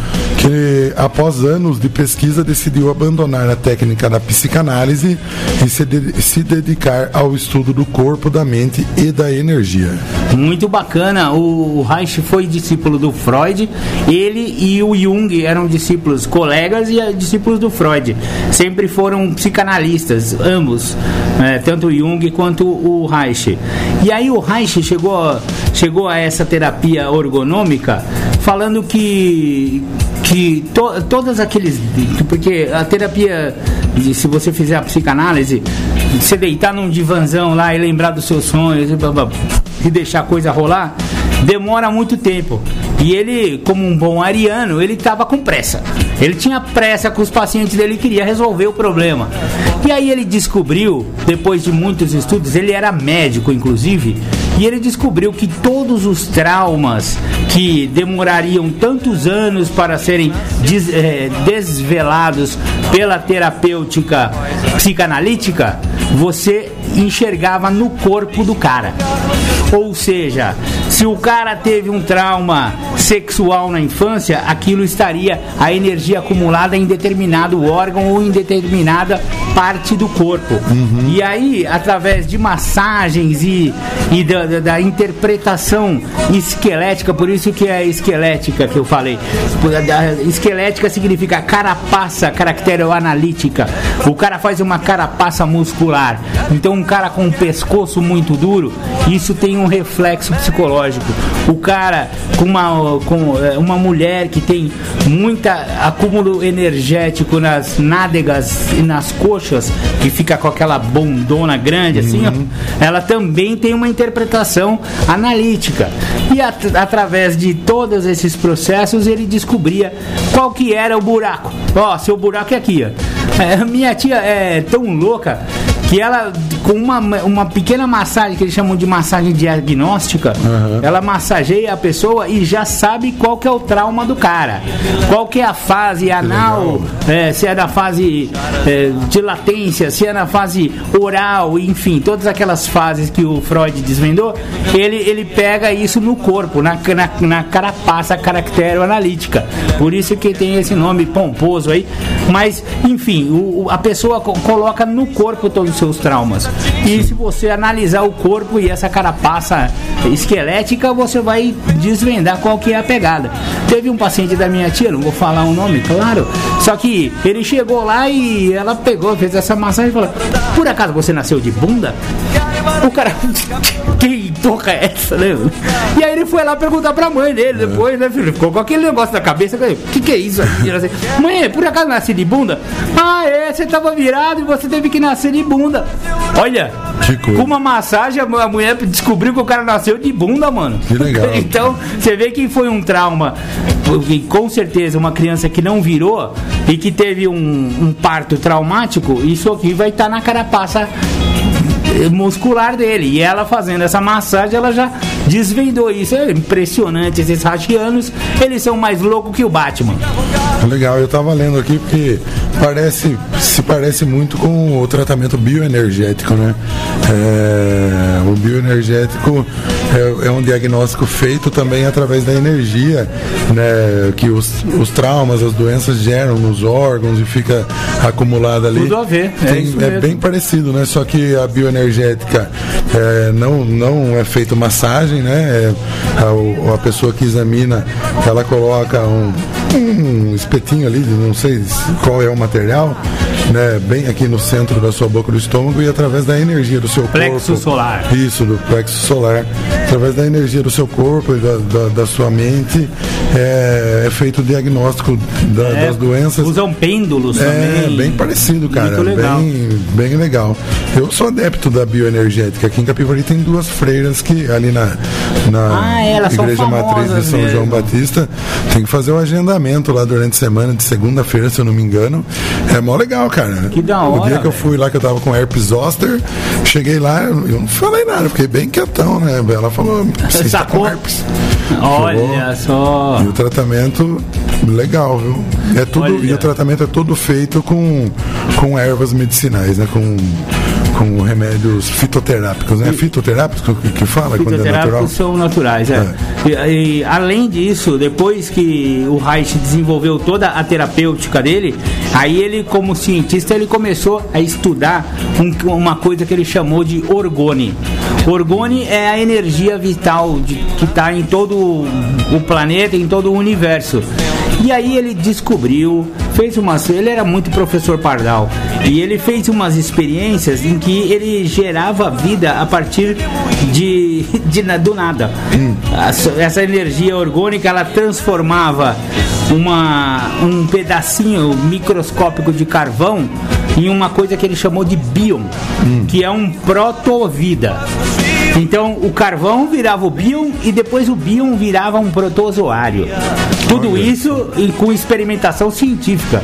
B: Que após anos de pesquisa decidiu abandonar a técnica da psicanálise e se, de- se dedicar ao estudo do corpo, da mente e da energia.
C: Muito bacana. O Reich foi discípulo do Freud. Ele e o Jung eram discípulos, colegas e eh, discípulos do Freud. Sempre foram psicanalistas, ambos, né, tanto o Jung quanto o Reich. E aí o Reich chegou, chegou a essa terapia ergonômica falando que que to, todas aqueles porque a terapia se você fizer a psicanálise você deitar num divanzão lá e lembrar dos seus sonhos e deixar a coisa rolar demora muito tempo. E ele como um bom ariano ele estava com pressa. Ele tinha pressa com os pacientes dele queria resolver o problema. E aí ele descobriu depois de muitos estudos ele era médico inclusive e ele descobriu que todos os traumas que demorariam tantos anos para serem des- eh, desvelados pela terapêutica psicanalítica, você enxergava no corpo do cara. Ou seja, Se o cara teve um trauma sexual na infância, aquilo estaria a energia acumulada em determinado órgão ou em determinada parte do corpo. E aí, através de massagens e, e da, da- da interpretação esquelética, por isso que é esquelética que eu falei. Esquelética significa carapaça caracteroanalítica. O cara faz uma carapaça muscular. Então, um cara com um pescoço muito duro, isso tem um reflexo psicológico. O cara com uma, com eh, uma mulher que tem muita acúmulo energético nas nádegas e nas coxas, que fica com aquela bondona grande assim, ó, ela também tem uma interpretação analítica. E at- através de todos esses processos ele descobria qual que era o buraco. Ó, seu buraco é aqui, ó. É, minha tia é tão louca que ela, com uma, uma pequena massagem, que eles chamam de massagem diagnóstica, ela massageia a pessoa e já sabe qual que é o trauma do cara. Qual que é a fase anal, é, se é da fase é, de latência, se é na fase oral, enfim, todas aquelas fases que o Freud desvendou, ele, ele pega isso no corpo, na, na, na carapaça caracteroanalítica. Por isso que tem esse nome pomposo aí. Mas, enfim, o- a pessoa co- coloca no corpo todos os seus traumas. E se você analisar o corpo e essa carapaça esquelética, você vai desvendar qual que é a pegada. Teve um paciente da minha tia, não vou falar o nome, claro. Só que ele chegou lá e ela pegou, fez essa massagem e falou: Por acaso você nasceu de bunda? O cara, [laughs] que porra é essa, né? E aí ele foi lá perguntar pra mãe dele depois, né, filho? Ficou com aquele negócio na cabeça. O que, que é isso? assim, Mãe, por acaso nasci de bunda? Ah, é, você tava virado e você teve que nascer de bunda. Olha, com uma massagem, a mu- a mulher descobriu que o cara nasceu de bunda, mano.
B: Que legal. [laughs]
C: Então, você vê que foi um trauma. E com certeza, uma criança que não virou e que teve um, um parto traumático, isso aqui vai estar na carapaça muscular dele. E ela fazendo essa massagem, ela já desvendou isso. É impressionante. Esses rachianos, eles são mais loucos que o Batman.
B: Legal, eu tava lendo aqui porque parece, se parece muito com o tratamento bioenergético, né? É, o bioenergético é, é um diagnóstico feito também através da energia, né? Que os, os traumas, as doenças geram nos órgãos e fica acumulada ali.
C: Tudo a ver, é
B: Tem- é
C: mesmo.
B: bem parecido, né? Só que a bioenergética é, não, não é feito massagem, né? É, a, a pessoa que examina, ela coloca um, um espetinho ali, não sei qual é o material, né? Bem aqui no centro da sua boca do estômago e através da energia do seu
C: Plexo
B: corpo.
C: solar.
B: Isso, do plexo solar. Através da energia do seu corpo e da, da, da sua mente é, é feito o diagnóstico da-
C: É,
B: das doenças.
C: Usam pêndulos
B: É,
C: também.
B: bem parecido, cara.
C: Muito legal.
B: Bem, bem legal. Eu sou adepto da bioenergética. Aqui em Capivari tem duas freiras que ali na, na
C: Ah, é,
B: Igreja Matriz de São João
C: mesmo.
B: Batista. Tem que fazer o agendamento lá durante a semana, de segunda-feira, se eu não me engano. É mó legal, cara.
C: Que da
B: O
C: hora,
B: dia que eu fui lá, que eu tava com herpes zoster, cheguei lá, eu não falei nada, fiquei bem quietão, né? Ela falou, está com
C: Sacou? Olha só.
B: E o tratamento legal, viu? É tudo,
C: Olha.
B: e o tratamento é todo feito com, com ervas medicinais, né? Com, com remédios fitoterápicos, né? Fitoterápicos que, que fala quando é natural.
C: São naturais, é. E, e, além disso, depois que o Reich desenvolveu toda a terapêutica dele, aí ele, como cientista, ele começou a estudar um- uma coisa que ele chamou de orgone. Orgone é a energia vital de- que está em todo o planeta, em todo o universo. E aí ele descobriu, fez umas. Ele era muito professor Pardal. E ele fez umas experiências em que ele gerava vida a partir de, de do nada. Essa- Essa energia orgânica ela transformava uma, um pedacinho microscópico de carvão em uma coisa que ele chamou de bion, que é um protovida. Então o carvão virava o bion e depois o bion virava um protozoário. Tudo isso com experimentação científica.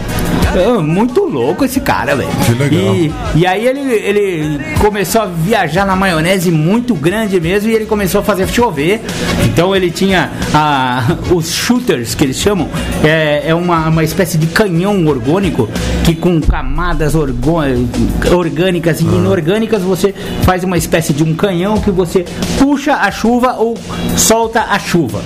C: É, muito louco esse cara, velho.
B: Que legal.
C: E, e aí ele, ele começou a viajar na maionese muito grande mesmo e ele começou a fazer chover. Então ele tinha a, os shooters que eles chamam, é, é uma, uma espécie de canhão orgânico que com camadas orgânicas e inorgânicas você faz uma espécie de um canhão que você puxa a chuva ou solta a chuva.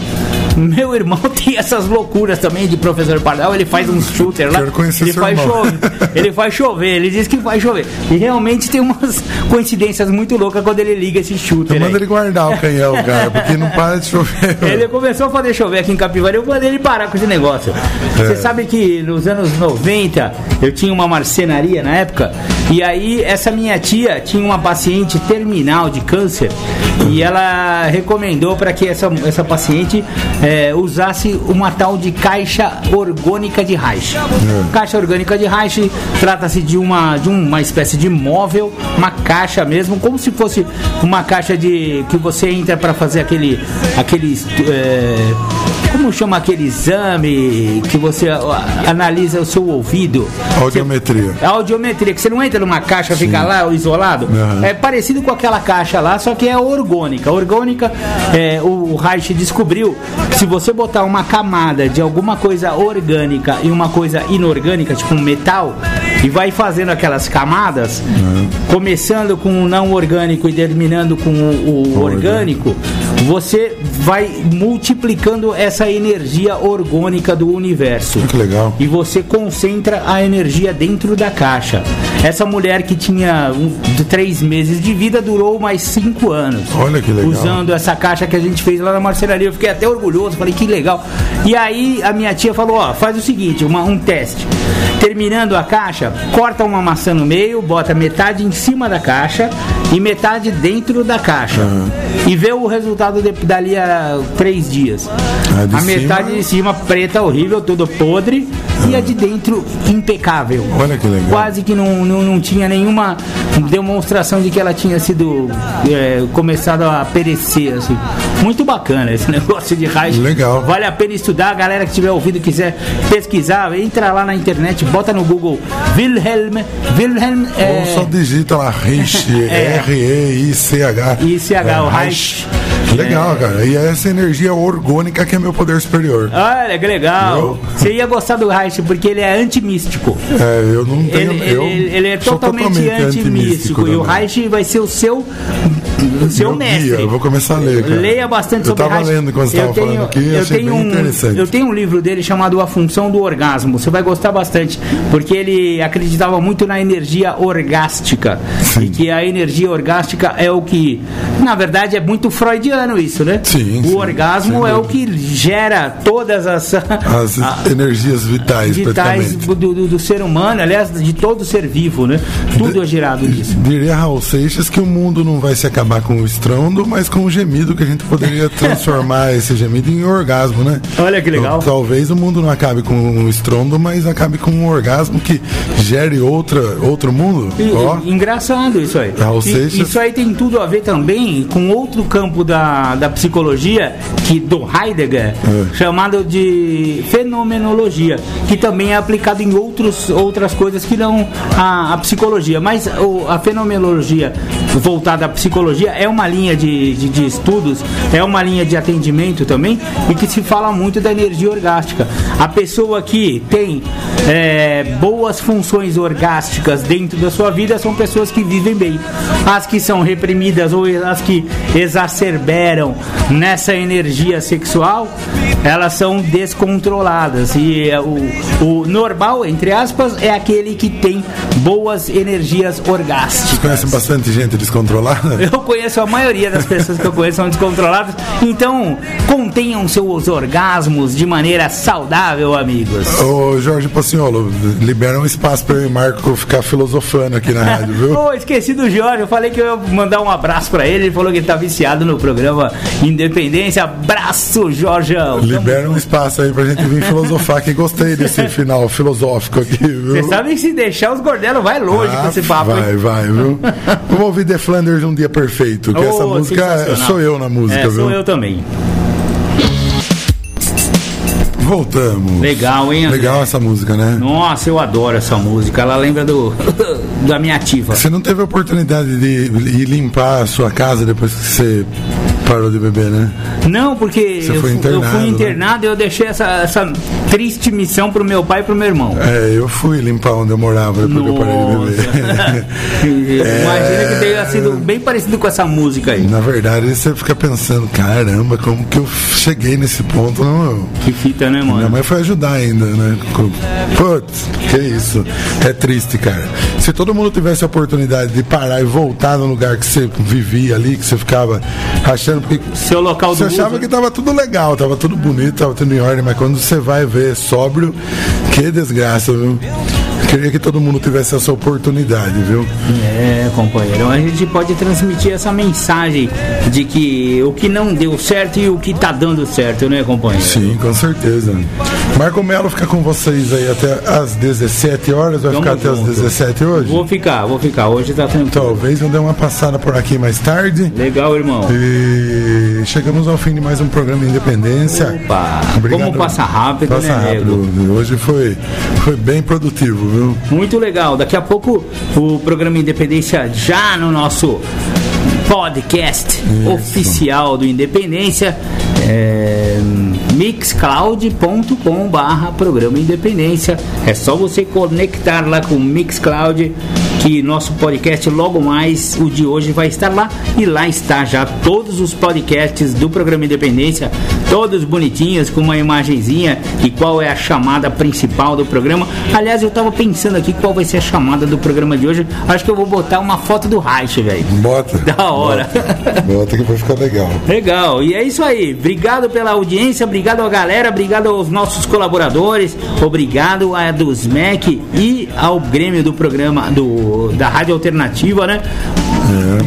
C: Meu irmão [laughs] tem essas loucuras também de professor Pardal, ele faz um shooter lá. Ele faz chover, [laughs] ele faz chover, ele diz que faz chover. E realmente tem umas [laughs] coincidências muito loucas quando ele liga esse shooter.
B: Manda
C: aí.
B: ele guardar o canhão, cara, porque não para de chover.
C: Ele começou a fazer chover aqui em Capivari, eu mandei ele parar com esse negócio.
B: É.
C: Você sabe que nos anos 90 eu tinha uma marcenaria na época, e aí essa minha tia tinha uma paciente terminal de câncer e ela recomendou para que essa, essa paciente eh, usasse uma tal de caixa orgânica de Reich. Caixa orgânica de Reich trata-se de uma, de uma espécie de móvel, uma caixa mesmo, como se fosse uma caixa de que você entra para fazer aquele aquele é, como chama aquele exame que você analisa o seu ouvido?
B: Audiometria.
C: A audiometria, que você não entra numa caixa, fica lá isolado.
B: Aham.
C: É parecido com aquela caixa lá, só que é orgânica. Orgânica, é, o Reich descobriu que se você botar uma camada de alguma coisa orgânica e uma coisa inorgânica, tipo um metal, e vai fazendo aquelas camadas, começando com o não orgânico e terminando com o, o orgânico, você vai multiplicando essa energia orgânica do universo.
B: Que legal.
C: E você concentra a energia dentro da caixa. Essa mulher que tinha um, de três meses de vida durou mais cinco anos.
B: Olha que legal.
C: Usando essa caixa que a gente fez lá na marcenaria. Eu fiquei até orgulhoso, falei que legal. E aí a minha tia falou: ó, faz o seguinte, uma- um teste. Terminando a caixa, corta uma maçã no meio, bota metade em cima da caixa e metade dentro da caixa. E vê o resultado de, dali a três dias.
B: A de
C: a
B: cima-
C: metade de cima preta, horrível, tudo podre. E a de dentro impecável.
B: Olha que legal.
C: Quase que não, não, não tinha nenhuma demonstração de que ela tinha sido é, começado a perecer. Assim. Muito bacana esse [laughs] negócio de Reich.
B: Legal.
C: Vale a pena estudar. A galera que tiver ouvido quiser pesquisar, entra lá na internet, bota no Google Wilhelm. Wilhelm é,
B: Ou só digita lá Reich, [laughs]
C: É.
B: R-E-I-C-H.
C: I-C-H, o Reich.
B: Legal, cara. E é essa energia orgânica que é meu poder superior.
C: Olha que legal.
B: Eu-
C: Você ia gostar do Reich porque ele é antimístico.
B: É, eu não tenho.
C: Ele,
B: eu
C: ele- ele é
B: sou
C: totalmente, antimístico. E o. Reich vai ser o seu, o seu
B: Meu
C: mestre.
B: guia, eu vou começar a ler, cara.
C: Leia bastante
B: Eu
C: sobre Reich.
B: lendo enquanto você
C: eu
B: tava falando aqui,
C: eu tenho um. Eu tenho um livro dele chamado A Função do Orgasmo. Você vai gostar bastante, porque ele acreditava muito na energia orgástica.
B: Sim.
C: E que a energia orgástica é o que, na verdade, é muito freudiano isso, né?
B: Sim,
C: O
B: sim,
C: orgasmo é o que gera todas as
B: As [laughs]
C: a-
B: energias vitais,
C: vitais
B: praticamente.
C: do, do- do ser humano, aliás, de todo ser vivo, né? Tudo é gerado disso.
B: Diria Raul Seixas que o mundo não vai se acabar com o estrondo, mas com o gemido que a gente poderia [laughs] transformar esse gemido em orgasmo, né?
C: Olha que legal.
B: Então, talvez o mundo não acabe com o estrondo, mas acabe com um orgasmo que gere outra, outro mundo.
C: E- e- engraçado isso aí.
B: Raul
C: E-
B: Seixas-
C: Isso aí tem tudo a ver também com outro campo da, da psicologia, que do Heidegger,
B: É.
C: chamado de fenomenologia, que também é aplicado em outros, outras coisas que não a, a psicologia. Mas o- a fenomenologia voltada à psicologia é uma linha de, de, de estudos, é uma linha de atendimento também, e que se fala muito da energia orgástica. A pessoa que tem é, boas funções orgásticas dentro da sua vida são pessoas que vivem bem. As que são reprimidas ou as que exacerberam nessa energia sexual, elas são descontroladas. E é, o, o normal, entre aspas, é aquele que tem boas energias
B: Vocês
C: orgásticas.
B: conhecem bastante gente descontrolada?
C: Eu conheço a maioria das pessoas que eu conheço são descontroladas. Então, contenham seus orgasmos de maneira saudável, amigos.
B: Ô Jorge Paciolo, libera um espaço para eu e Marco ficar filosofando aqui na rádio, viu? [laughs]
C: Pô, esqueci do Jorge. Eu falei que eu ia mandar um abraço pra ele. Ele falou que ele tá viciado no programa Independência. Abraço, Jorgeão.
B: Libera um espaço aí pra gente vir filosofar, que gostei desse final filosófico aqui, viu?
C: Você sabe que se deixar os gordelos vai longe com
B: Ah,
C: esse papo.
B: vai,
C: hein?
B: vai, viu? Vamos ouvir The Flanders um dia perfeito, que essa
C: Ô,
B: música
C: sensacional.
B: sou eu na música,
C: É,
B: viu?
C: sou eu também.
B: voltamos.
C: Legal, hein, André?
B: Legal essa música, né?
C: Nossa, eu adoro essa música. Ela lembra do da minha ativa.
B: Você não teve a oportunidade de ir limpar a sua casa depois que você parou de beber, né?
C: Não, porque
B: Você
C: eu,
B: foi
C: fu- eu
B: internado,
C: fui
B: né?
C: internado e eu deixei essa, essa triste missão pro meu pai e pro meu irmão.
B: É, eu fui limpar onde eu morava depois que eu parei de beber. [laughs] [laughs]
C: Imagina que tenha sido bem parecido com essa música aí.
B: Na verdade, você fica pensando, caramba, como que eu cheguei nesse ponto? Não,
C: Que fita, né,
B: minha
C: mano?
B: mãe foi ajudar ainda, né? Putz, que isso. É triste, cara. Se todo mundo tivesse a oportunidade de parar e voltar no lugar que você vivia ali, que você ficava achando que
C: Seu local
B: Você achava
C: uso,
B: que tava tudo legal, tava tudo bonito, tava tudo em ordem, mas quando você vai ver sóbrio, que desgraça, viu? Queria que todo mundo tivesse essa oportunidade, viu?
C: É, companheiro, a gente pode transmitir essa mensagem de que o que não deu certo e o que tá dando certo, né, companheiro?
B: Sim, com certeza. Marco Melo fica com vocês aí até às 17 horas, vai ficar até às
C: junto.
B: 17 hoje?
C: Vou ficar, vou ficar. Hoje tá tranquilo.
B: Talvez eu dê uma passada por aqui mais tarde.
C: Legal, irmão.
B: E chegamos ao fim de mais um programa Independência.
C: Opa, como passa rápido,
B: Passa
C: né,
B: rápido.
C: nego?
B: Hoje foi, foi bem produtivo, viu?
C: Muito legal. Daqui a pouco o programa Independência já no nosso podcast oficial do Independência. É, mixcloud.com barra programa Independência é só você conectar lá com o Mixcloud que nosso podcast logo mais o de hoje vai estar lá e lá está já todos os podcasts do programa Independência todos bonitinhos com uma imagenzinha e qual é a chamada principal do programa aliás eu tava pensando aqui qual vai ser a chamada do programa de hoje acho que eu vou botar uma foto do Reich velho
B: Bota.
C: Da hora.
B: Bota, Bota que vai ficar legal.
C: Legal, e é isso aí. Obrigado pela audiência, obrigado à galera, obrigado aos nossos colaboradores, obrigado a dos MEC e ao Grêmio do programa do, da Rádio Alternativa, né?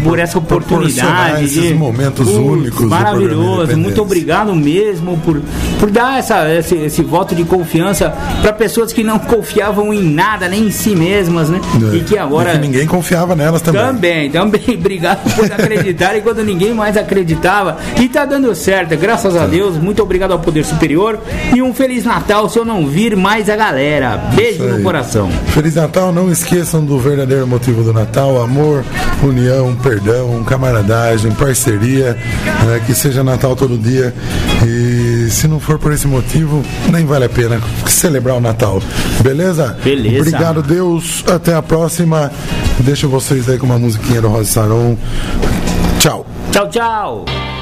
C: Por essa oportunidade.
B: esses
C: de-
B: momentos únicos
C: Maravilhoso, muito obrigado mesmo por, por dar essa, esse, esse voto de confiança para pessoas que não confiavam em nada, nem em si mesmas, né? E que agora.
B: E que ninguém confiava nelas também.
C: Também, também. [laughs] Obrigado por acreditarem quando ninguém mais acreditava. E tá dando certo, graças a Deus. Muito obrigado ao Poder Superior. E um Feliz Natal se eu não vir mais a galera. Beijo no coração.
B: Feliz Natal, não esqueçam do verdadeiro motivo do Natal: amor, união, perdão, camaradagem, parceria. né, que seja Natal todo dia. E se não for por esse motivo, nem vale a pena celebrar o Natal. Beleza?
C: Beleza.
B: Obrigado, Deus. Até a próxima. Deixo vocês aí com uma musiquinha do Rosa Saron. Tchau.
C: Tchau, tchau.